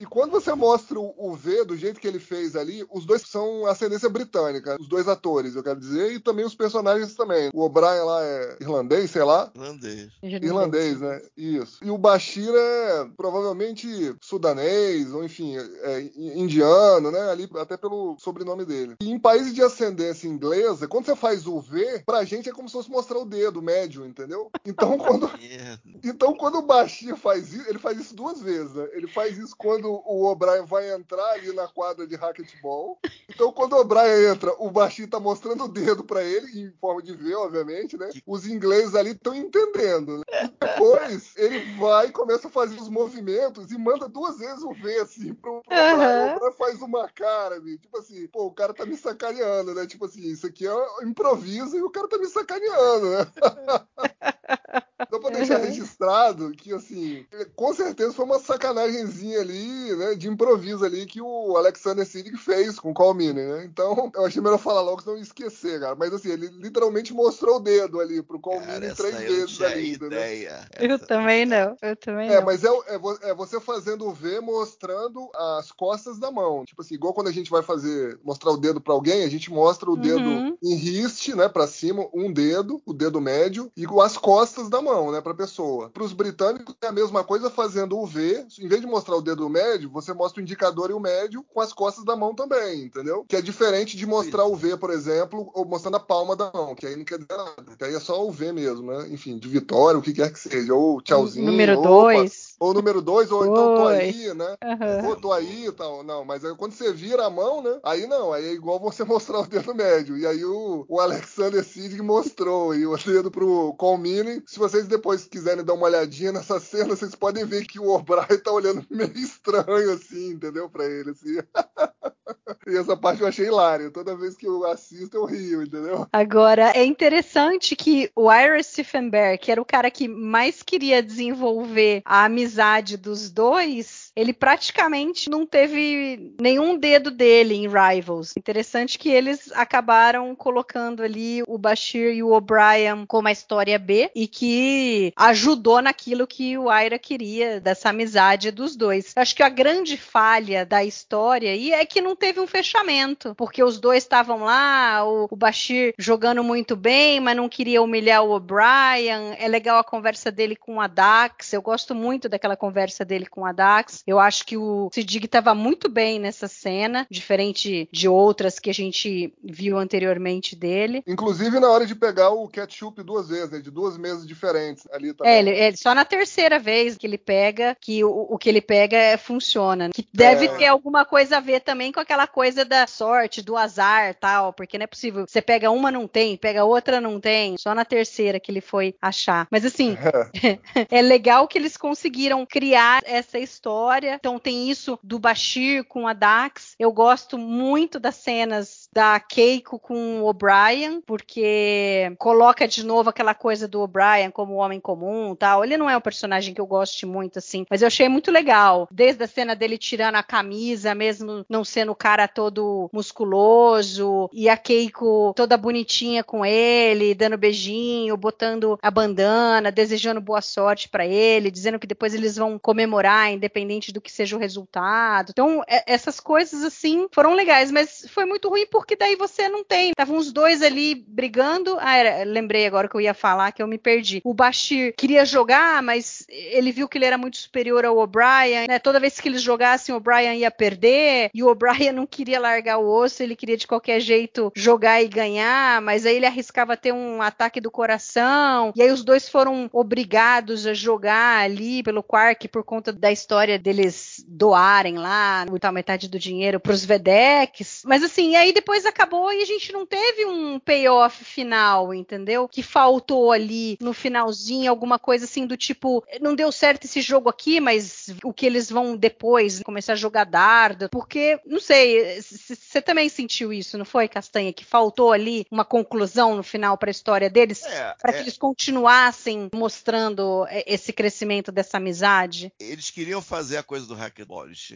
[SPEAKER 3] E quando você mostra o o V do jeito que ele fez ali, os dois são ascendência britânica, os dois atores, eu quero dizer, e também os personagens também. O O'Brien lá é irlandês, sei lá.
[SPEAKER 2] Irlandês.
[SPEAKER 3] Irlandês, né? Isso. E o Bashir é provavelmente sudanês, ou enfim, é indiano, né? Ali, até pelo sobrenome dele. E em países de ascendência inglesa, quando você faz o V, pra gente é como se fosse mostrar o dedo médio, entendeu? Então, quando, então, quando o Bashir faz isso, ele faz isso duas vezes, né? Ele faz isso quando o O'Brien vai entrar ali na quadra de racquetball. Então, quando o O'Brien entra, o Bashir tá mostrando o dedo pra ele, em forma de V, obviamente, né? Os ingleses ali estão entendendo, né? E depois, ele vai e começa a fazer os movimentos e manda duas vezes o V, assim, pro, pro O'Brien.
[SPEAKER 1] Aham.
[SPEAKER 3] O O'Brien faz uma cara, bicho, tipo assim, pô, o cara tá me sacaneando, né? Tipo assim, isso aqui é improviso e o cara tá me sacaneando, né? Só pra deixar registrado que, assim, com certeza foi uma sacanagemzinha ali, né, de improviso ali que o Alexander Siddig fez com o Calmini, né? Então, eu achei melhor falar logo, senão eu ia esquecer, cara. Mas, assim, ele literalmente mostrou o dedo ali pro
[SPEAKER 2] essa
[SPEAKER 3] três
[SPEAKER 2] aí eu não
[SPEAKER 3] vezes
[SPEAKER 2] tinha
[SPEAKER 3] ali, entendeu?
[SPEAKER 2] ideia.
[SPEAKER 1] Eu também não, eu também
[SPEAKER 3] É,
[SPEAKER 1] não.
[SPEAKER 3] mas é, é é você fazendo o V mostrando as costas da mão. Tipo assim, igual quando a gente vai fazer, mostrar o dedo pra alguém, a gente mostra o dedo
[SPEAKER 1] Uhum.
[SPEAKER 3] em riste, né, pra cima, um dedo, o dedo médio, e as costas da mão, né, pra pessoa. Pros britânicos é a mesma coisa fazendo o V, em vez de mostrar o dedo médio, você mostra o indicador e o médio com as costas da mão também, entendeu? Que é diferente de mostrar o V, por exemplo, ou mostrando a palma da mão, que aí não quer dizer nada. Que aí é só o V mesmo, né? Enfim, de vitória, o que quer que seja, ou tchauzinho,
[SPEAKER 1] Número
[SPEAKER 3] opa,
[SPEAKER 1] dois.
[SPEAKER 3] Ou número dois, ou então tô aí, né?
[SPEAKER 1] Aham.
[SPEAKER 3] Pô, tô aí e tal. Não, mas aí quando você vira a mão, né? Aí não, aí é igual você mostrar o dedo médio. E aí o, o Alexander Siddig mostrou aí o dedo pro Colmini. Se vocês depois quiserem dar uma olhadinha nessa cena, vocês podem ver que o O'Brien tá olhando meio estranho assim, entendeu? Pra ele, assim. e essa parte eu achei hilária. Toda vez que eu assisto, eu rio, entendeu?
[SPEAKER 1] Agora, é interessante que o Ira Steffenberg, que era o cara que mais queria desenvolver a amizade dos dois, ele praticamente não teve nenhum dedo dele em Rivals. Interessante que eles acabaram colocando ali o Bashir e o O'Brien como a história B e que ajudou naquilo que o Ira queria, dessa amizade dos dois. Acho que a grande falha da história aí é que não teve um fechamento, porque os dois estavam lá, o, o Bashir jogando muito bem, mas não queria humilhar o O'Brien. É legal a conversa dele com a Dax. Eu gosto muito daquela conversa dele com a Dax. Eu acho que o Siddig estava muito bem nessa cena, diferente de outras que a gente viu anteriormente dele.
[SPEAKER 3] Inclusive na hora de pegar o ketchup duas vezes, né? De duas mesas diferentes ali também.
[SPEAKER 1] É, ele, ele- só na terceira vez que ele pega, que o, o que ele pega é, funciona. Que deve
[SPEAKER 3] É.
[SPEAKER 1] ter alguma coisa a ver também com aquela coisa coisa da sorte, do azar, tal, porque não é possível. Você pega uma, não tem, pega outra, não tem. Só na terceira que ele foi achar. Mas assim, é legal que eles conseguiram criar essa história. Então tem isso do Bashir com a Dax. Eu gosto muito das cenas da Keiko com o O'Brien, porque coloca de novo aquela coisa do O'Brien como homem comum, tal. Ele não é um personagem que eu goste muito assim, mas eu achei muito legal. Desde a cena dele tirando a camisa, mesmo não sendo o cara todo musculoso, e a Keiko toda bonitinha com ele, dando beijinho, botando a bandana, desejando boa sorte para ele, dizendo que depois eles vão comemorar, independente do que seja o resultado. Então, é, essas coisas assim foram legais, mas foi muito ruim porque daí você não tem. Estavam os dois ali brigando. Ah, era, lembrei agora que eu ia falar que eu me perdi. O Bashir queria jogar, mas ele viu que ele era muito superior ao O'Brien, né? Toda vez que eles jogassem, o O'Brien ia perder, e o O'Brien não queria largar o osso, ele queria de qualquer jeito jogar e ganhar, mas aí ele arriscava ter um ataque do coração, e aí os dois foram obrigados a jogar ali pelo Quark por conta da história deles doarem lá, metade do dinheiro para os Vedecs. Mas assim, aí depois acabou e a gente não teve um payoff final, entendeu? Que faltou ali no finalzinho alguma coisa assim do tipo, não deu certo esse jogo aqui, mas o que eles vão depois começar a jogar dardo, porque não sei, você também sentiu isso, não foi, Castanha, que faltou ali uma conclusão no final para a história deles,
[SPEAKER 2] É,
[SPEAKER 1] para
[SPEAKER 2] é.
[SPEAKER 1] que eles continuassem mostrando é, esse crescimento dessa amizade?
[SPEAKER 2] Eles queriam fazer a coisa do racquetball, eles,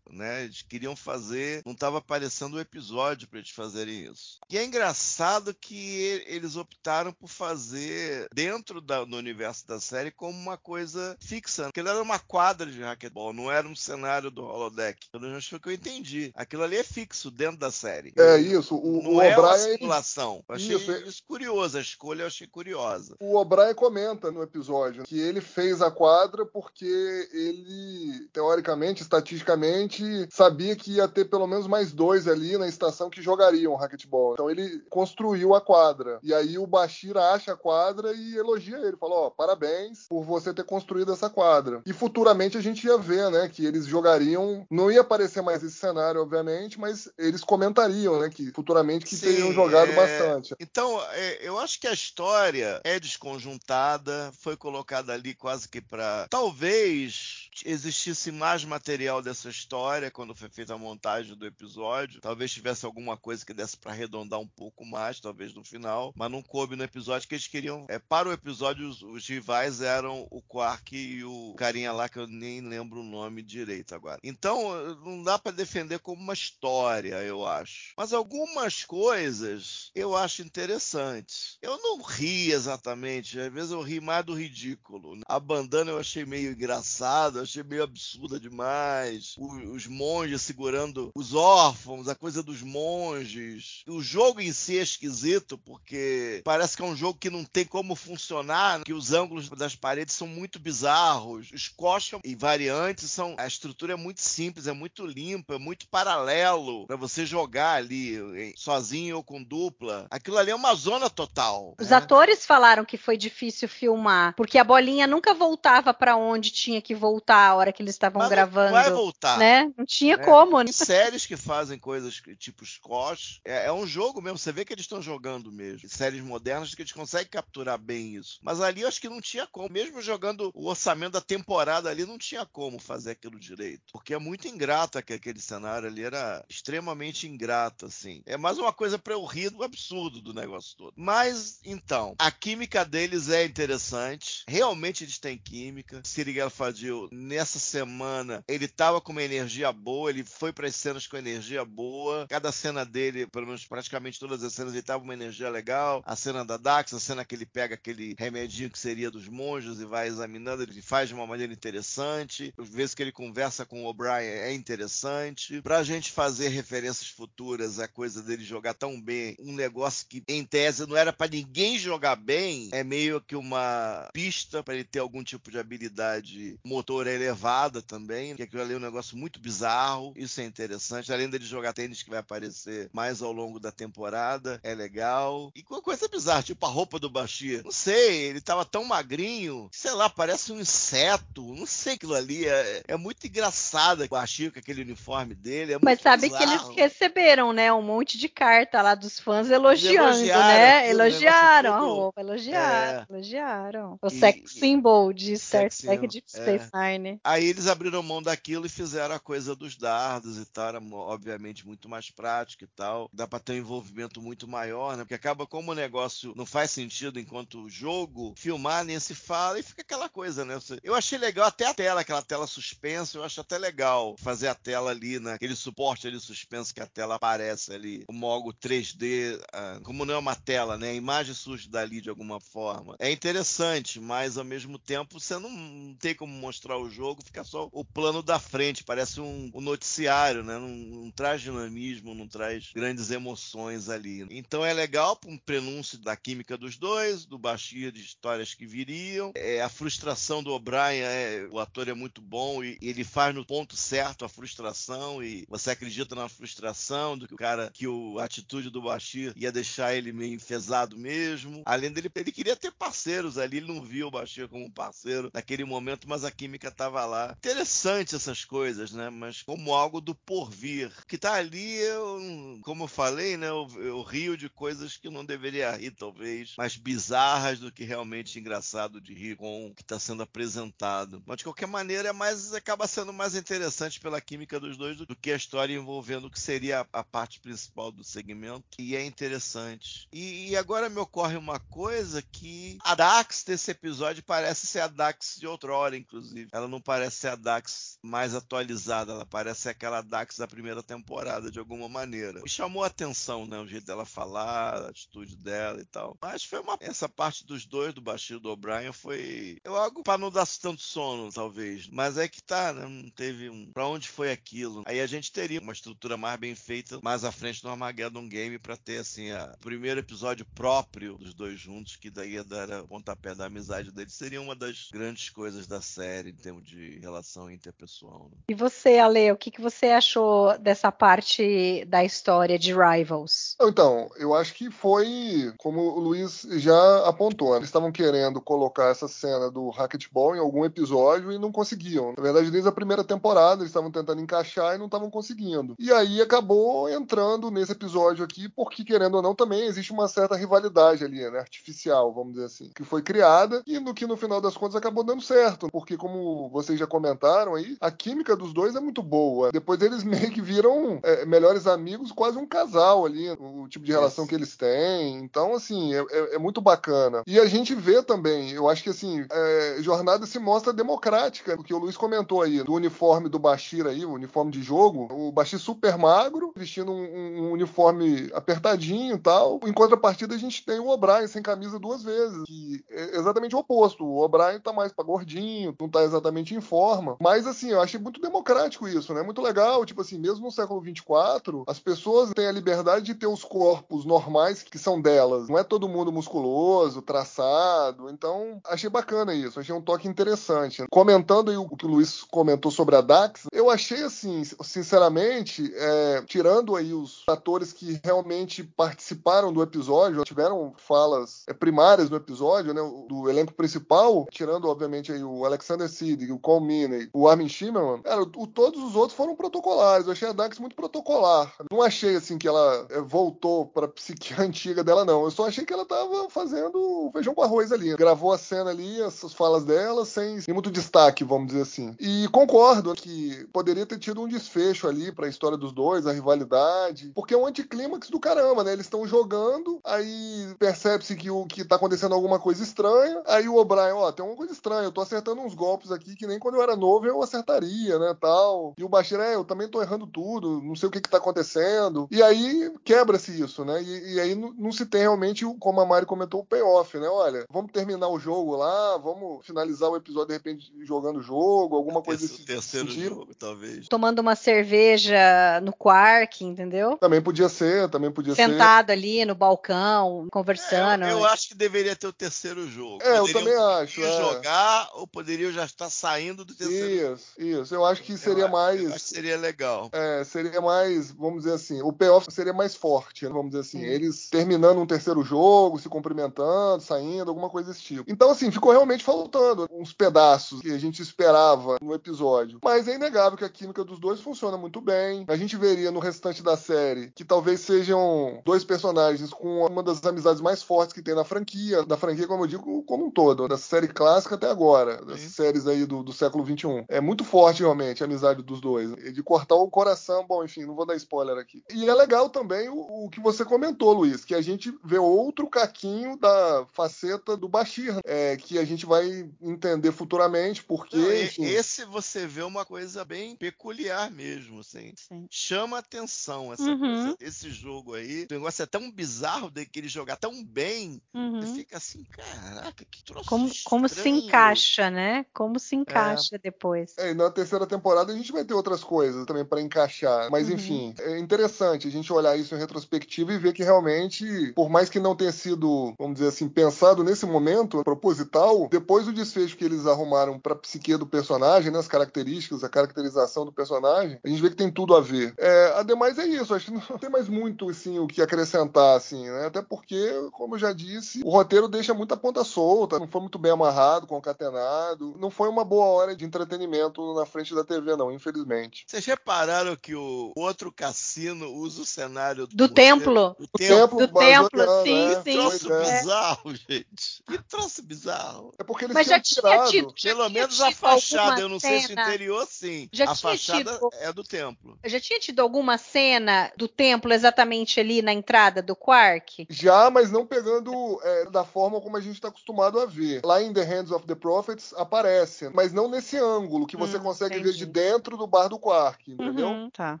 [SPEAKER 2] né? Eles queriam fazer, não estava aparecendo o episódio para eles fazerem isso. E é engraçado que eles optaram por fazer dentro da- do universo da série como uma coisa fixa, porque ele era uma quadra de racquetball, não era um cenário do holodeck. Pelo menos foi o que eu entendi. Aquilo ali é fixo dentro da série.
[SPEAKER 3] É isso. O,
[SPEAKER 2] não
[SPEAKER 3] o
[SPEAKER 2] é uma
[SPEAKER 3] O'Brien.
[SPEAKER 2] simulação. Eu achei
[SPEAKER 3] Isso,
[SPEAKER 2] isso,
[SPEAKER 3] é-
[SPEAKER 2] curioso, a escolha eu achei curiosa.
[SPEAKER 3] O O'Brien comenta no episódio que ele fez a quadra porque ele, teoricamente, estatisticamente, sabia que ia ter pelo menos mais dois ali na estação que jogariam racquetball. Então ele construiu a quadra. E aí o Bashir acha a quadra e elogia ele. Falou, ó, parabéns por você ter construído essa quadra. E futuramente a gente ia ver, né, que eles jogariam... Não ia aparecer mais esse cenário, obviamente, mas eles comentariam, né, que futuramente que
[SPEAKER 2] Sim,
[SPEAKER 3] teriam jogado
[SPEAKER 2] é,
[SPEAKER 3] bastante.
[SPEAKER 2] Então, é, eu acho que a história é desconjuntada, foi colocada ali quase que para talvez existisse mais material dessa história quando foi feita a montagem do episódio. Talvez tivesse alguma coisa que desse para arredondar um pouco mais, talvez no final, mas não coube no episódio que eles queriam. É, para o episódio, os, os rivais eram o Quark e o carinha lá que eu nem lembro o nome direito agora. Então, não dá para defender como uma história, eu acho. Mas algumas coisas eu acho interessantes. Eu não ri exatamente, às vezes eu ri mais do ridículo. A bandana eu achei meio engraçado, eu achei meio absurda demais. O- os monges segurando os órfãos, a coisa dos monges. O jogo em si é esquisito porque parece que é um jogo que não tem como funcionar, que os ângulos das paredes são muito bizarros. Os coxas e variantes são. A estrutura é muito simples, é muito limpa, é muito paralelo para você jogar ali sozinho ou com dupla. Aquilo ali é uma zona total.
[SPEAKER 1] Os
[SPEAKER 2] né?
[SPEAKER 1] atores falaram que foi difícil filmar, porque a bolinha nunca voltava para onde tinha que voltar a hora que eles estavam
[SPEAKER 2] Mas não
[SPEAKER 1] gravando.
[SPEAKER 2] vai voltar.
[SPEAKER 1] né? Não tinha
[SPEAKER 2] né?
[SPEAKER 1] como. né?
[SPEAKER 2] Tem séries que fazem coisas tipo squash. É, é um jogo mesmo, você vê que eles estão jogando mesmo. Séries modernas que eles conseguem capturar bem isso. Mas ali eu acho que não tinha como. Mesmo jogando o orçamento da temporada ali, não tinha como fazer aquilo direito. Porque é muito ingrato que aquele cenário ali era extremamente ingrato, assim. É mais uma coisa pra eu rir do absurdo do negócio todo. Mas, então, a química deles é interessante. Realmente eles têm química. Sirigal Fadil, nessa semana, ele tava com uma energia boa, ele foi para as cenas com energia boa. Cada cena dele, pelo menos praticamente todas as cenas, ele tava com uma energia legal. A cena da Dax, a cena que ele pega aquele remedinho que seria dos monges e vai examinando, ele faz de uma maneira interessante. As vezes que ele conversa com o O'Brien é interessante. Pra gente fazer referências futuras, a coisa dele jogar tão bem, um negócio que em tese não era pra ninguém jogar bem, é meio que uma pista pra ele ter algum tipo de habilidade motora elevada também, que aquilo ali é um negócio muito bizarro, isso é interessante, além dele jogar tênis que vai aparecer mais ao longo da temporada, é legal. E com coisa bizarra, tipo a roupa do Bashir. Não sei, ele tava tão magrinho, sei lá, parece um inseto, não sei aquilo ali, é, é muito engraçado o Bashir com aquele uniforme dele, é
[SPEAKER 1] Mas sabe
[SPEAKER 2] bizarro.
[SPEAKER 1] que eles receberam, né, um monte de carta lá dos fãs elogiando, né?
[SPEAKER 2] aquilo,
[SPEAKER 1] Elogiaram a roupa, elogiaram,
[SPEAKER 2] É.
[SPEAKER 1] elogiaram. O
[SPEAKER 2] E-
[SPEAKER 1] sex symbol de Star Trek Deep
[SPEAKER 2] é.
[SPEAKER 1] Space Nine.
[SPEAKER 2] Aí eles abriram mão daquilo e fizeram a coisa dos dardos e tal, era obviamente muito mais prático e tal. Dá pra ter um envolvimento muito maior, né? Porque acaba como o negócio não faz sentido enquanto jogo, filmar nem se fala e fica aquela coisa, né? Eu achei legal até a tela, aquela tela suspensa, eu acho até legal fazer a tela ali, né? Suporte ali suspenso que a tela aparece ali, como algo 3D, ah, como não é uma tela, né? A imagem surge dali de alguma forma. É interessante, mas ao mesmo tempo você não tem como mostrar o jogo, fica só o plano da frente, parece um, um noticiário, né? Não, não traz dinamismo, não traz grandes emoções ali. Então é legal para um prenúncio da química dos dois, do Bashir de histórias que viriam. É, a frustração do O'Brien, é, o ator é muito bom e, e ele faz no ponto certo a frustração e você acredita na frustração do que o cara, que o, a atitude do Bashir ia deixar ele meio enfesado mesmo. Além dele, ele queria ter parceiros ali, ele não via o Bashir como parceiro naquele momento, mas a química estava lá. Interessante essas coisas, né? Mas como algo do porvir. Que tá ali, eu, como eu falei, né? Eu, eu rio de coisas que não deveria rir, talvez, mais bizarras do que realmente engraçado de rir com o que está sendo apresentado. Mas de qualquer maneira, é mais, acaba sendo mais interessante pela química dos dois do, do que a história envolvendo o que seria a, a parte principal do segmento. E é interessante. E, e agora me ocorre uma coisa que a Dax desse episódio parece ser a Dax de outrora, inclusive. Ela não parece ser a Dax mais atualizada, ela parece aquela Dax da primeira temporada, de alguma maneira. Me chamou a atenção, né? O jeito dela falar, a atitude dela e tal. Mas foi uma. Essa parte dos dois, do Bashir e do O'Brien, foi. Eu algo pra não dar tanto sono, talvez. Mas é que tá, né? Não teve um. Pra onde foi aquilo? Aí a gente teria uma estrutura mais bem feita mais à frente no Armageddon Game pra ter, assim, a... o primeiro episódio próprio dos dois juntos, que daí ia dar o pontapé da amizade deles. Seria uma das grandes coisas da série em termos de relação interpessoal. Né?
[SPEAKER 1] E você, Ale, o que, que você achou dessa parte da história de Rivals?
[SPEAKER 3] Então, eu acho que foi, como o Luiz já apontou, né? eles estavam querendo colocar essa cena do racquetball em algum episódio e não conseguiam. Na verdade, desde a primeira temporada eles estavam tentando encaixar e não estavam conseguindo. E aí acabou entrando nesse episódio aqui, porque querendo ou não também existe uma certa rivalidade ali, né, artificial, vamos dizer assim, que foi criada e no que no final das contas acabou dando certo, porque como vocês já comentaram aí, a química dos dois é muito boa. Depois eles meio que viram é, melhores amigos, quase um casal ali, o tipo de relação que eles têm. Então, assim, é, é- é muito bacana. E a gente vê também, eu acho que assim, é, Jornada se mostra democrática, porque o Luiz comentou aí, do uniforme do Bashir aí, o uniforme de jogo, o Bashir super magro, vestindo um, um uniforme apertadinho e tal. Em contrapartida, a gente tem o O'Brien sem camisa duas vezes, que é exatamente o oposto. O O'Brien tá mais pra gordinho, não tá exatamente em forma. Mas, assim, eu achei muito democrático isso, né? Muito legal, tipo assim, mesmo no século 24, as pessoas têm a liberdade de ter os corpos normais que são delas. Não é todo mundo musculoso, traçado. Então, achei bacana isso. Achei um toque interessante. Comentando aí o que o Luiz comentou sobre a Dax, eu achei assim, sinceramente, é, tirando aí os atores que realmente participaram do episódio, tiveram falas é, primárias no episódio, né, do elenco principal, tirando obviamente aí o Alexander O Cole Meany, o Armin Shimmerman, cara, o, todos os outros foram protocolares. Eu achei a Dax muito protocolar. Não achei assim que ela é, voltou para psique antiga dela não. Eu só achei que ela tava fazendo feijão com arroz ali. Gravou a cena ali, essas falas dela sem, sem muito destaque, vamos dizer assim. E concordo que poderia ter tido um desfecho ali para a história dos dois, a rivalidade, porque é um anticlímax do caramba, né? Eles estão jogando, aí percebe-se que o que tá acontecendo alguma coisa estranha, aí o O'Brien, ó, tem uma coisa estranha, eu tô acertando uns golpes aqui que nem quando eu era novo eu acertaria, né, tal. E o Bashir, é, eu também tô errando tudo, não sei o que que tá acontecendo. E aí quebra-se isso, né? E, e aí não, não se tem realmente, como a Mari comentou, o payoff, né? Olha, vamos terminar o jogo lá, vamos finalizar o episódio de repente jogando o jogo, alguma coisa
[SPEAKER 2] Terce-
[SPEAKER 3] desse
[SPEAKER 2] terceiro
[SPEAKER 3] sentido.
[SPEAKER 2] jogo, talvez.
[SPEAKER 1] Tomando uma cerveja no quark, entendeu?
[SPEAKER 3] Também podia ser, também podia ser.
[SPEAKER 1] Sentado ali no balcão,
[SPEAKER 2] É,
[SPEAKER 1] conversando.
[SPEAKER 2] eu, eu acho que deveria ter o terceiro jogo.
[SPEAKER 3] É, eu também acho, é.
[SPEAKER 2] jogar ou poderiam já estar saindo do terceiro.
[SPEAKER 3] Isso, isso. Eu acho que seria
[SPEAKER 2] eu,
[SPEAKER 3] mais.
[SPEAKER 2] Eu acho que seria legal.
[SPEAKER 3] É, seria mais, vamos dizer assim, o payoff seria mais forte, vamos dizer assim. Eles terminando um terceiro jogo, se cumprimentando, saindo, alguma coisa desse tipo. Então, assim, ficou realmente faltando uns pedaços que a gente esperava no episódio. Mas é inegável que a química dos dois funciona muito bem. A gente veria no restante da série que talvez sejam dois personagens com uma das amizades mais fortes que tem na franquia, da franquia, como eu digo, como um todo, da série clássica até agora, das séries aí do, do século XXI. É muito forte, realmente, a amizade dos dois. De cortar o coração, bom, enfim, não vou dar spoiler aqui. E é legal também o, o que você comentou, Luiz, que a gente vê outro caquinho da faceta do Bashir, é, que a gente vai entender futuramente, porque. Não, enfim...
[SPEAKER 2] Esse você vê uma coisa bem peculiar mesmo, assim. Sim. Chama atenção essa uhum. coisa, esse jogo aí. O negócio é tão bizarro de que ele jogar tão bem, uhum. você fica assim, caraca, que troço
[SPEAKER 1] como, como se encaixa, né? Como se encaixa é. depois.
[SPEAKER 3] É, e na terceira temporada a gente vai ter outras coisas também para encaixar. Mas uhum. enfim, é interessante a gente olhar isso em retrospectiva e ver que realmente, por mais que não tenha sido, vamos dizer assim, pensado nesse momento, proposital, depois do desfecho que eles arrumaram pra psique do personagem, né, as características, a caracterização do personagem, a gente vê que tem tudo a ver. É, ademais é isso, acho que não tem mais muito assim, o que acrescentar, assim, né? Até porque, como eu já disse, o roteiro deixa muita ponta solta, não foi muito bem amarrado, concatenado, não foi uma boa hora de entretenimento na frente da TV, não, infelizmente.
[SPEAKER 2] Vocês repararam que o outro cassino usa o cenário
[SPEAKER 1] do, do templo?
[SPEAKER 2] Do templo,
[SPEAKER 1] do templo, sim,
[SPEAKER 2] é,
[SPEAKER 1] sim.
[SPEAKER 2] Que troço é. bizarro, gente. Que troço bizarro.
[SPEAKER 3] É porque eles
[SPEAKER 1] Mas já tinha
[SPEAKER 3] tirado.
[SPEAKER 1] tido,
[SPEAKER 2] já Pelo menos a fachada, eu não sei se o interior sim.
[SPEAKER 1] Já
[SPEAKER 2] a
[SPEAKER 1] tinha
[SPEAKER 2] fachada
[SPEAKER 1] tido...
[SPEAKER 2] é do templo.
[SPEAKER 1] Já tinha tido alguma cena do templo exatamente ali na entrada do Quark?
[SPEAKER 3] Já, mas não pegando é, da forma como a gente está acostumado a ver. Lá em The Hands of the Prophets aparece, mas não nesse ângulo que você hum, consegue entendi. ver de dentro do bar do Quark, entendeu?
[SPEAKER 1] Uhum, tá.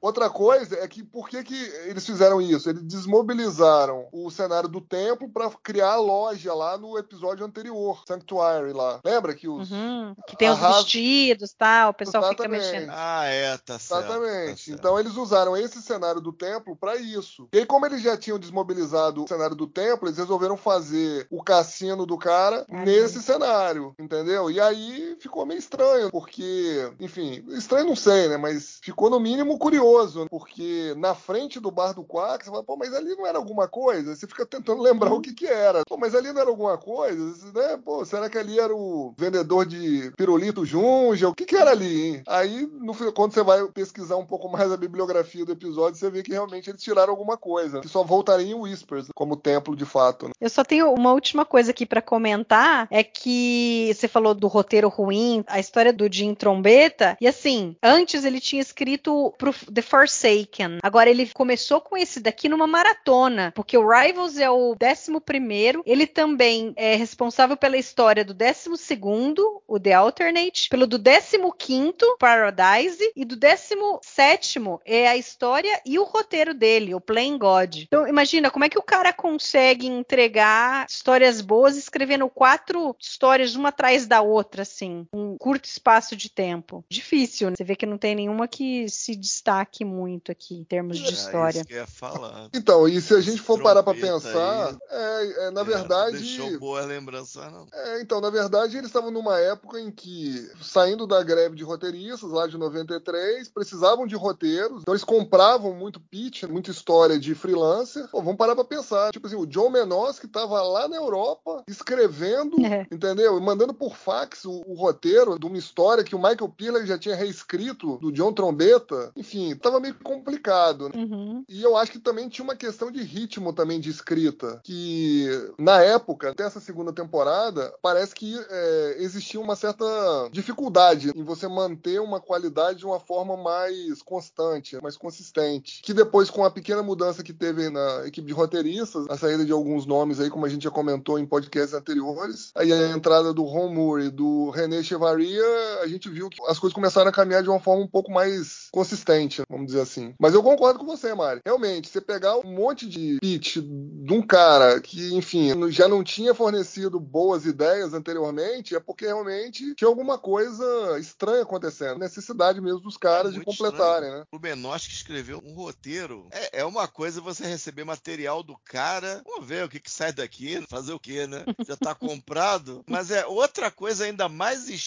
[SPEAKER 3] Outra coisa é que por que, que eles fizeram isso? Eles desmobilizaram o cenário do templo para criar a loja lá no episódio anterior, Sanctuary lá. Lembra que os
[SPEAKER 1] uhum, que tem os vestidos, tal, o pessoal
[SPEAKER 3] Exatamente.
[SPEAKER 1] fica mexendo.
[SPEAKER 2] Ah, é, tá certo.
[SPEAKER 3] Exatamente.
[SPEAKER 2] Tá certo.
[SPEAKER 3] Então eles usaram esse cenário do templo para isso. E aí como eles já tinham desmobilizado o cenário do templo, eles resolveram fazer o cassino do cara ah, nesse cenário, entendeu? E aí ficou meio estranho, porque, enfim, estranho não sei, né? Mas ficou no mínimo curioso, porque na frente do bar do Quark, você fala, pô, mas ali não era alguma coisa? Você fica tentando lembrar uhum. o que que era. Pô, mas ali não era alguma coisa, né? Pô, será que ali era o vendedor de pirulito Junja? O que que era ali, hein? Aí, no, quando você vai pesquisar um pouco mais a bibliografia do episódio, você vê que realmente eles tiraram alguma coisa, que só voltaria em Whispers, como templo de fato. Né?
[SPEAKER 1] Eu só tenho uma última coisa aqui para comentar, é que você falou do roteiro ruim, a história do Jim Trombeta, e assim, antes ele tinha escrito pro The Forsaken, agora ele começou com esse daqui numa maratona, porque o Rivals é o décimo primeiro, ele também é responsável pela história do décimo segundo, o The Alternate, pelo do décimo quinto, Paradise, e do décimo sétimo é a história e o roteiro dele, o Playing God. Então imagina como é que o cara consegue entregar histórias boas escrevendo quatro histórias uma atrás da outra, assim, um curto espaço de tempo. Difícil, né? Você vê que não tem nenhuma que se destaque muito aqui em termos de
[SPEAKER 2] É,
[SPEAKER 1] história.
[SPEAKER 2] isso que eu ia falar.
[SPEAKER 3] Então, e se a gente for parar para pensar, é, é, na
[SPEAKER 2] É,
[SPEAKER 3] verdade.
[SPEAKER 2] Não deixou boa lembrança, não.
[SPEAKER 3] É, então, na verdade, eles estavam numa época em que, saindo da greve de roteiristas, lá de 93, precisavam de roteiros, então eles compravam muito pitch, muita história de freelancer. Pô, vamos parar pra pensar. Tipo assim, o John Menos, que tava lá na Europa, escrevendo,
[SPEAKER 1] É.
[SPEAKER 3] entendeu? E mandando por fax o, o roteiro de uma história que o Michael Piller já tinha reescrito, do John Trombeta. Enfim, tava meio complicado, né?
[SPEAKER 1] Uhum.
[SPEAKER 3] E eu acho que também tinha uma questão de ritmo também de escrita, que na época, até essa segunda temporada, parece que é, existia uma certa dificuldade em você manter uma qualidade de uma forma mais constante, mais consistente. Que depois, com a pequena mudança que teve na equipe de roteiristas, a saída de alguns nomes aí, como a gente já comentou em podcasts anteriores, aí a entrada do Ron Moore e do René Chevaria, a gente viu que as coisas começaram a caminhar de uma forma um pouco mais consistente, vamos dizer assim. Mas eu concordo com você, Mari. Realmente, você pegar um monte de pitch de um cara que, enfim, já não tinha fornecido boas ideias anteriormente, é porque realmente tinha alguma coisa estranha acontecendo. Necessidade mesmo dos caras de
[SPEAKER 2] muito
[SPEAKER 3] completarem,
[SPEAKER 2] estranho.
[SPEAKER 3] né?
[SPEAKER 2] O Benoist que escreveu um roteiro. É, é uma coisa você receber material do cara. Vamos ver o que, que sai daqui, fazer o quê, né? Já tá comprado. Mas é outra coisa ainda mais estranha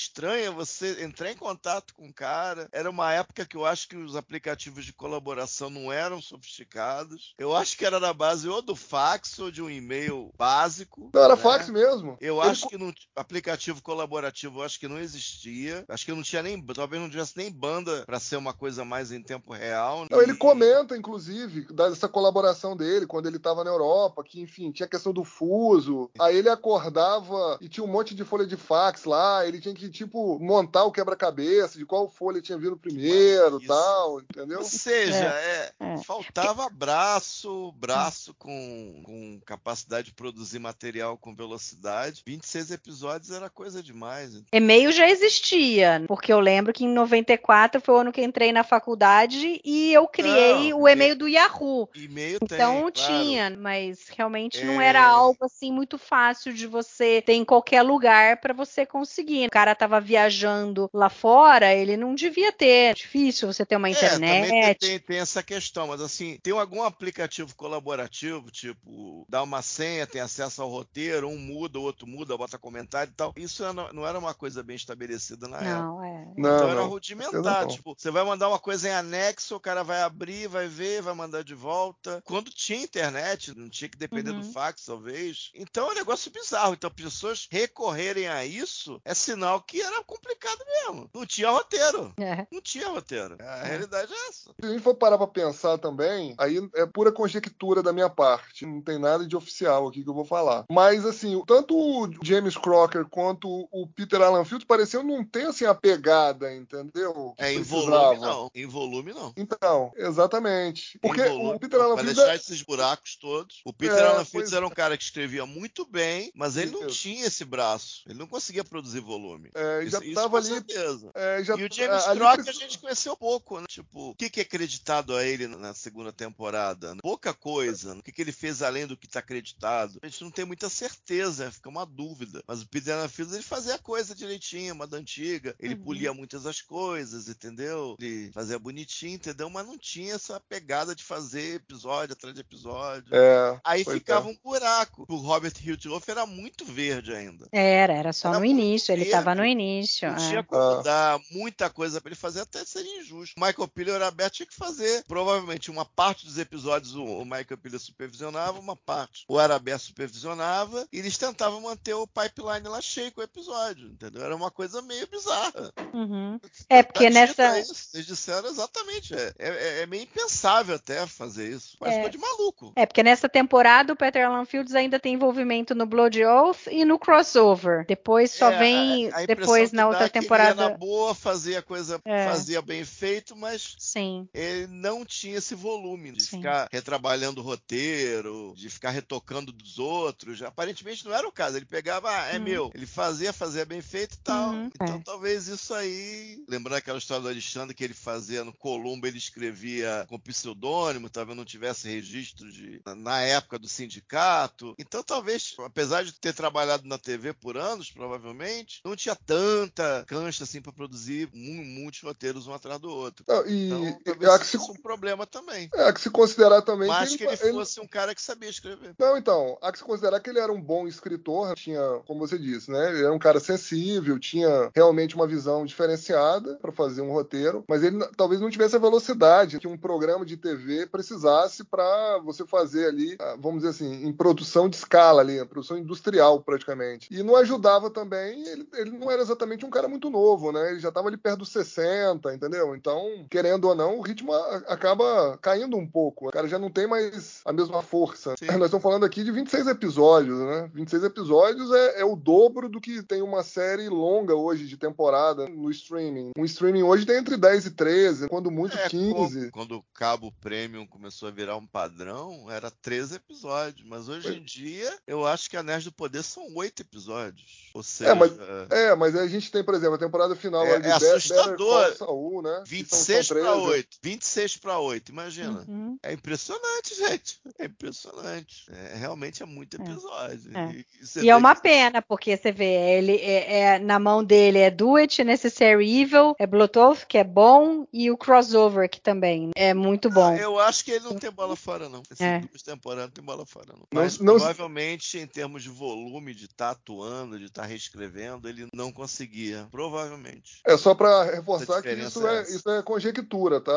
[SPEAKER 2] você entrar em contato com o cara. Era uma época que eu acho que os aplicativos de colaboração não eram sofisticados. Eu acho que era na base ou do fax ou de um e-mail básico.
[SPEAKER 3] Não, era
[SPEAKER 2] né?
[SPEAKER 3] fax mesmo.
[SPEAKER 2] Eu
[SPEAKER 3] Ele
[SPEAKER 2] acho que no aplicativo colaborativo, eu acho que não existia. Acho que não tinha nem, talvez não tivesse nem banda para ser uma coisa mais em tempo real.
[SPEAKER 3] Não, ele comenta, inclusive, dessa colaboração dele quando ele estava na Europa, que, enfim, tinha a questão do fuso. Aí ele acordava e tinha um monte de folha de fax lá, ele tinha que, tipo, montar o quebra-cabeça, de qual folha tinha vindo primeiro
[SPEAKER 2] Isso.
[SPEAKER 3] tal, entendeu?
[SPEAKER 2] Ou seja, é,
[SPEAKER 1] é.
[SPEAKER 2] faltava braço, braço com, com capacidade de produzir material com velocidade. 26 episódios era coisa demais.
[SPEAKER 1] E-mail já existia, porque eu lembro que em 94 foi o ano que eu entrei na faculdade e eu criei
[SPEAKER 2] Não,
[SPEAKER 1] o e-mail do Yahoo.
[SPEAKER 2] E-mail
[SPEAKER 1] Então
[SPEAKER 2] tem, claro.
[SPEAKER 1] tinha, mas realmente não
[SPEAKER 2] É.
[SPEAKER 1] era algo assim muito fácil de você ter em qualquer lugar para você conseguir. O cara tava viajando lá fora, ele não devia ter. É difícil você ter uma
[SPEAKER 2] É, também tem,
[SPEAKER 1] internet.
[SPEAKER 2] tem- tem essa questão, mas assim, tem algum aplicativo colaborativo, tipo, dá uma senha, tem acesso ao roteiro, um muda, o outro muda, bota comentário e tal. Isso não, não era uma coisa bem estabelecida na época.
[SPEAKER 1] Não, é.
[SPEAKER 3] Não,
[SPEAKER 2] Então era
[SPEAKER 3] não.
[SPEAKER 2] rudimentar,
[SPEAKER 3] não.
[SPEAKER 2] tipo, você vai mandar uma coisa em anexo, o cara vai abrir, vai ver, vai mandar de volta. Quando tinha internet, não tinha que depender
[SPEAKER 1] Uhum.
[SPEAKER 2] do fax, talvez. Então é um negócio bizarro. Então pessoas recorrerem a isso é sinal que era complicado mesmo. Não tinha roteiro.
[SPEAKER 1] É.
[SPEAKER 2] Não tinha roteiro. A realidade é essa.
[SPEAKER 3] Se a gente for parar pra pensar também, aí é pura conjectura da minha parte. Não tem nada de oficial aqui que eu vou falar. Mas, assim, tanto o James Crocker quanto o Peter Alan Fields pareciam não ter, assim, a pegada, entendeu?
[SPEAKER 2] É em volume não. Em volume não.
[SPEAKER 3] Então, exatamente. Porque
[SPEAKER 2] em volume,
[SPEAKER 3] o Peter Alan
[SPEAKER 2] pra
[SPEAKER 3] Fields
[SPEAKER 2] deixar
[SPEAKER 3] é...
[SPEAKER 2] esses buracos todos. O Peter
[SPEAKER 3] É,
[SPEAKER 2] Alan
[SPEAKER 3] pois
[SPEAKER 2] Fields era um cara que escrevia muito bem, mas ele não tinha esse braço. Ele não conseguia produzir volume.
[SPEAKER 3] É, já
[SPEAKER 2] isso
[SPEAKER 3] tava
[SPEAKER 2] com
[SPEAKER 3] ali...
[SPEAKER 2] certeza.
[SPEAKER 3] é, já,
[SPEAKER 2] E o James
[SPEAKER 3] ali
[SPEAKER 2] Crocker a gente conheceu pouco, né? Tipo, o que, que é acreditado a ele na segunda temporada? né? Pouca coisa. né? O que, que ele fez além do que está acreditado? A gente não tem muita certeza, fica uma dúvida. Mas o Peter Fields, ele fazia a coisa direitinho, uma da antiga. Ele
[SPEAKER 1] Uhum.
[SPEAKER 2] polia muitas das coisas, entendeu? Ele fazia bonitinho, entendeu? Mas não tinha essa pegada de fazer episódio atrás de episódio.
[SPEAKER 3] É,
[SPEAKER 2] Aí ficava
[SPEAKER 3] é.
[SPEAKER 2] um buraco. O Robert Hiltloff era muito verde ainda.
[SPEAKER 1] Era, era só
[SPEAKER 2] Era
[SPEAKER 1] no início, ele
[SPEAKER 2] verde.
[SPEAKER 1] estava no início.
[SPEAKER 2] Não
[SPEAKER 1] é.
[SPEAKER 2] tinha como
[SPEAKER 3] Ah.
[SPEAKER 2] dar muita coisa pra ele fazer até ser injusto. O Michael Piller era aberto, tinha que fazer. Provavelmente uma parte dos episódios o, o Michael Piller supervisionava, uma parte o Arabeto supervisionava, e eles tentavam manter o pipeline lá cheio com o episódio, entendeu? Era uma coisa meio bizarra.
[SPEAKER 1] Uhum. É, porque nessa-
[SPEAKER 2] Isso, eles disseram exatamente. É, é, é meio impensável até fazer isso. Mas
[SPEAKER 1] É.
[SPEAKER 2] ficou de maluco.
[SPEAKER 1] É, porque nessa temporada o Peter Alan Fields ainda tem envolvimento no Blood Oath e no crossover. Depois só
[SPEAKER 2] É,
[SPEAKER 1] vem
[SPEAKER 2] a- a impressão
[SPEAKER 1] depois na outra
[SPEAKER 2] é que ele
[SPEAKER 1] temporada.
[SPEAKER 2] na boa, fazia coisa,
[SPEAKER 1] É.
[SPEAKER 2] fazia bem feito, mas
[SPEAKER 1] Sim.
[SPEAKER 2] ele não tinha esse volume de
[SPEAKER 1] Sim.
[SPEAKER 2] ficar retrabalhando o roteiro, de ficar retocando dos outros. Aparentemente não era o caso. Ele pegava, ah, é
[SPEAKER 1] Uhum.
[SPEAKER 2] meu. Ele fazia, fazia bem feito e tal.
[SPEAKER 1] Uhum,
[SPEAKER 2] então
[SPEAKER 1] é.
[SPEAKER 2] talvez isso aí. Lembrando aquela história do Alexandre que ele fazia no Columbo, ele escrevia com pseudônimo, talvez não tivesse registro de. na época do sindicato. Então talvez, apesar de ter trabalhado na TV por anos, provavelmente, não tinha tanta cancha assim para produzir mu- muitos roteiros um atrás do outro.
[SPEAKER 3] Não, e
[SPEAKER 2] Então, talvez
[SPEAKER 3] que,
[SPEAKER 2] isso
[SPEAKER 3] se,
[SPEAKER 2] um problema também.
[SPEAKER 3] é, há que se considerar também
[SPEAKER 2] Mas
[SPEAKER 3] que
[SPEAKER 2] que ele
[SPEAKER 3] ele,
[SPEAKER 2] fosse um cara que sabia escrever.
[SPEAKER 3] Não, então, há que se considerar que ele era um bom escritor, tinha, como você disse, né? Ele era um cara sensível, tinha realmente uma visão diferenciada para fazer um roteiro, mas ele talvez não tivesse a velocidade que um programa de TV precisasse para você fazer ali, ah, vamos dizer assim, em produção de escala ali, a produção industrial praticamente. E não ajudava também, ele, ele não era exatamente um cara muito novo, né? Ele já estava ali perto dos 60, entendeu? Então, querendo ou não, o ritmo acaba caindo um pouco. O cara já não tem mais a mesma força.
[SPEAKER 2] Sim.
[SPEAKER 3] Nós estamos falando aqui de 26 episódios, né? 26 episódios é, é o dobro do que tem uma série longa hoje de temporada no streaming. Um streaming hoje tem entre 10 e 13, quando muito
[SPEAKER 2] É,
[SPEAKER 3] 15.
[SPEAKER 2] como- quando o Cabo Premium começou a virar um padrão, era 13 episódios. Mas hoje em dia, eu acho que Anéis do Poder são 8 episódios. Ou seja,
[SPEAKER 3] mas- É, mas aí a gente tem, por exemplo, a temporada final
[SPEAKER 2] É-
[SPEAKER 3] de
[SPEAKER 2] é assustador.
[SPEAKER 3] Saul, né? Que
[SPEAKER 2] 26
[SPEAKER 3] são- são
[SPEAKER 2] para
[SPEAKER 3] 13.
[SPEAKER 2] 8. 26 para 8, imagina.
[SPEAKER 1] Uhum.
[SPEAKER 2] É impressionante, gente. É impressionante. É, realmente é muito
[SPEAKER 1] É.
[SPEAKER 2] episódio.
[SPEAKER 1] É.
[SPEAKER 2] E, e
[SPEAKER 1] E é uma
[SPEAKER 2] que-
[SPEAKER 1] pena, porque você vê, ele é, é- na mão dele é Do It, Necessary Evil, é Bluetooth, que é bom, e o Crossover, que também é muito bom.
[SPEAKER 2] Ah, Eu acho que ele não tem bola fora, não. Essas
[SPEAKER 1] É.
[SPEAKER 2] duas temporadas não tem bola fora, não.
[SPEAKER 3] Não-
[SPEAKER 2] Mas
[SPEAKER 3] não-
[SPEAKER 2] provavelmente, em termos de volume, de estar atuando, de estar reescrevendo, ele não não conseguia. Provavelmente.
[SPEAKER 3] É só para reforçar que isso
[SPEAKER 2] é
[SPEAKER 3] é, isso é conjectura, tá?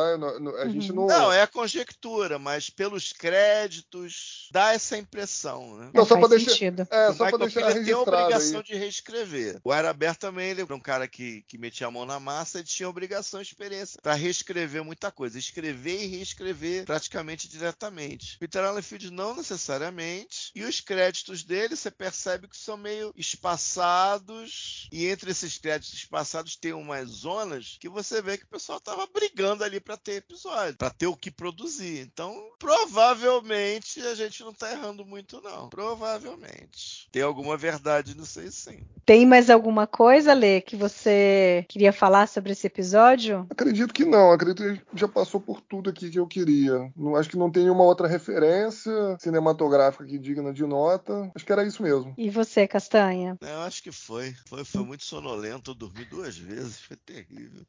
[SPEAKER 3] A gente não.
[SPEAKER 2] Não, é conjectura, mas pelos créditos dá essa impressão, né?
[SPEAKER 3] Não,
[SPEAKER 1] É,
[SPEAKER 3] só
[SPEAKER 1] faz
[SPEAKER 3] pra deixar-
[SPEAKER 1] sentido.
[SPEAKER 3] É,
[SPEAKER 2] o
[SPEAKER 3] só para deixar
[SPEAKER 2] Piller tem a
[SPEAKER 3] registrado
[SPEAKER 2] obrigação
[SPEAKER 3] aí.
[SPEAKER 2] de reescrever. O Araber também, ele era um cara que, que metia a mão na massa e tinha obrigação e experiência para reescrever muita coisa. Escrever e reescrever praticamente diretamente. Peter Allen Field não necessariamente. E os créditos dele, você percebe que são meio espaçados. E entre esses créditos espaçados tem umas zonas que você vê que o pessoal tava brigando ali para ter episódio, para ter o que produzir. Então, provavelmente a gente não tá errando muito não. Provavelmente. Tem alguma verdade nisso aí sim.
[SPEAKER 1] Tem mais alguma coisa, Lê, que você queria falar sobre esse episódio?
[SPEAKER 3] Acredito que não, acredito que já passou por tudo aqui que eu queria. Não, acho que não tem nenhuma outra referência cinematográfica que digna de nota. Acho que era isso mesmo.
[SPEAKER 1] E você, Castanha?
[SPEAKER 2] É, Eu acho que foi. Foi, foi muito sonolento. Eu dormi duas vezes. Foi terrível.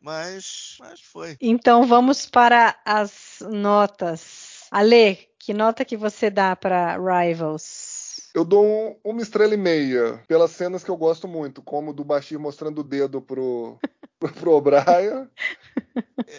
[SPEAKER 2] Mas, mas foi.
[SPEAKER 1] Então vamos para as notas. Ale, que nota que você dá para Rivals?
[SPEAKER 3] Eu dou um- uma estrela e meia pelas cenas que eu gosto muito, como do Bashir mostrando o dedo pro, pro, O'Brien.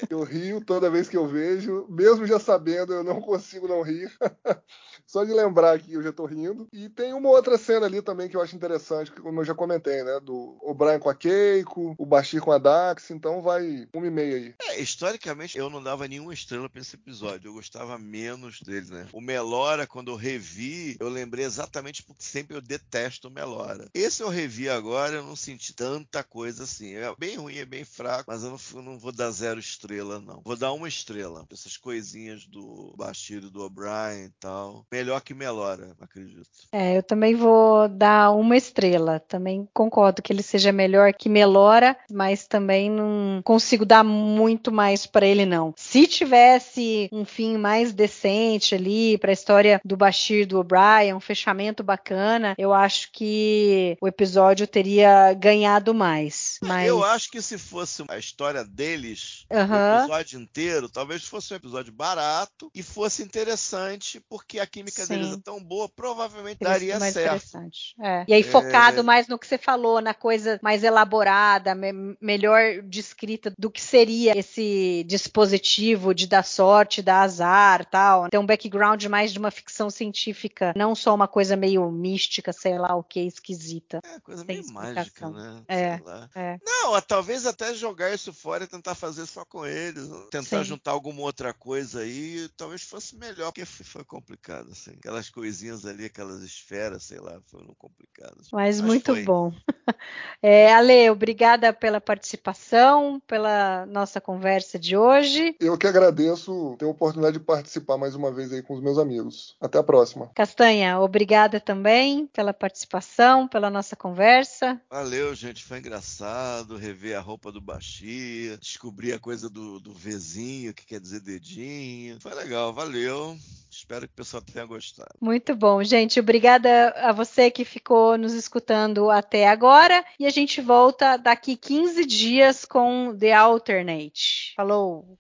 [SPEAKER 3] Eu rio toda vez que eu vejo, mesmo já sabendo, eu não consigo não rir. Só de lembrar aqui eu já tô rindo. E tem uma outra cena ali também que eu acho interessante, como eu já comentei, né? Do O'Brien com a Keiko, o Bashir com a Dax, então vai uma e meia aí.
[SPEAKER 2] É, historicamente, eu não dava nenhuma estrela pra esse episódio. Eu gostava menos dele, né? O Melora, quando eu revi, eu lembrei exatamente porque sempre eu detesto o Melora. Esse eu revi agora, eu não senti tanta coisa assim. É bem ruim, é bem fraco, mas eu não, eu não vou dar zero estrela, não. Vou dar uma estrela. Essas coisinhas do Bashir e do O'Brien e tal. Melhor que Melora, acredito.
[SPEAKER 1] É, eu também vou dar uma estrela. Também concordo que ele seja melhor que Melora, mas também não consigo dar muito mais para ele não. Se tivesse um fim mais decente ali para a história do Bashir e do O'Brien, um fechamento bacana, eu acho que o episódio teria ganhado mais. Mas
[SPEAKER 2] Eu acho que se fosse a história deles, o
[SPEAKER 1] Aham.
[SPEAKER 2] episódio inteiro, talvez fosse um episódio barato e fosse interessante, porque a química
[SPEAKER 1] Sim.
[SPEAKER 2] deles é tão boa, provavelmente
[SPEAKER 1] Teria sido
[SPEAKER 2] daria
[SPEAKER 1] mais
[SPEAKER 2] certo.
[SPEAKER 1] interessante. É. E aí, focado mais no que você falou, na coisa mais elaborada, me- melhor descrita do que seria esse dispositivo de dar sorte, dar azar tal. Ter um background mais de uma ficção científica, não só uma coisa meio mística, sei lá o que, esquisita.
[SPEAKER 2] É, coisa
[SPEAKER 1] Sem
[SPEAKER 2] meio mágica,
[SPEAKER 1] explicação.
[SPEAKER 2] né?
[SPEAKER 1] É,
[SPEAKER 2] Sei lá.
[SPEAKER 1] é.
[SPEAKER 2] Não, talvez até jogar isso fora e tentar fazer só com eles. Tentar
[SPEAKER 1] Sim.
[SPEAKER 2] juntar alguma outra coisa aí, talvez fosse melhor, porque foi foi complicado, assim. Aquelas coisinhas ali, aquelas esferas, sei lá, foram complicadas.
[SPEAKER 1] Mas
[SPEAKER 2] Mas
[SPEAKER 1] muito
[SPEAKER 2] foi.
[SPEAKER 1] bom. É, Ale, obrigada pela participação, pela nossa conversa de hoje.
[SPEAKER 3] Eu que agradeço ter a oportunidade de participar mais uma vez aí com os meus amigos. Até a próxima.
[SPEAKER 1] Castanha, obrigada também pela participação, pela nossa conversa.
[SPEAKER 2] Valeu, gente. Foi engraçado rever a roupa do Bashir, descobrir a coisa do, do Vzinho, que quer dizer dedinho. Foi legal, valeu. Espero que o pessoal tenha gostado.
[SPEAKER 1] Muito bom, gente. Obrigada a você que ficou nos escutando até agora. E a gente volta daqui 15 dias com The Alternate. Falou!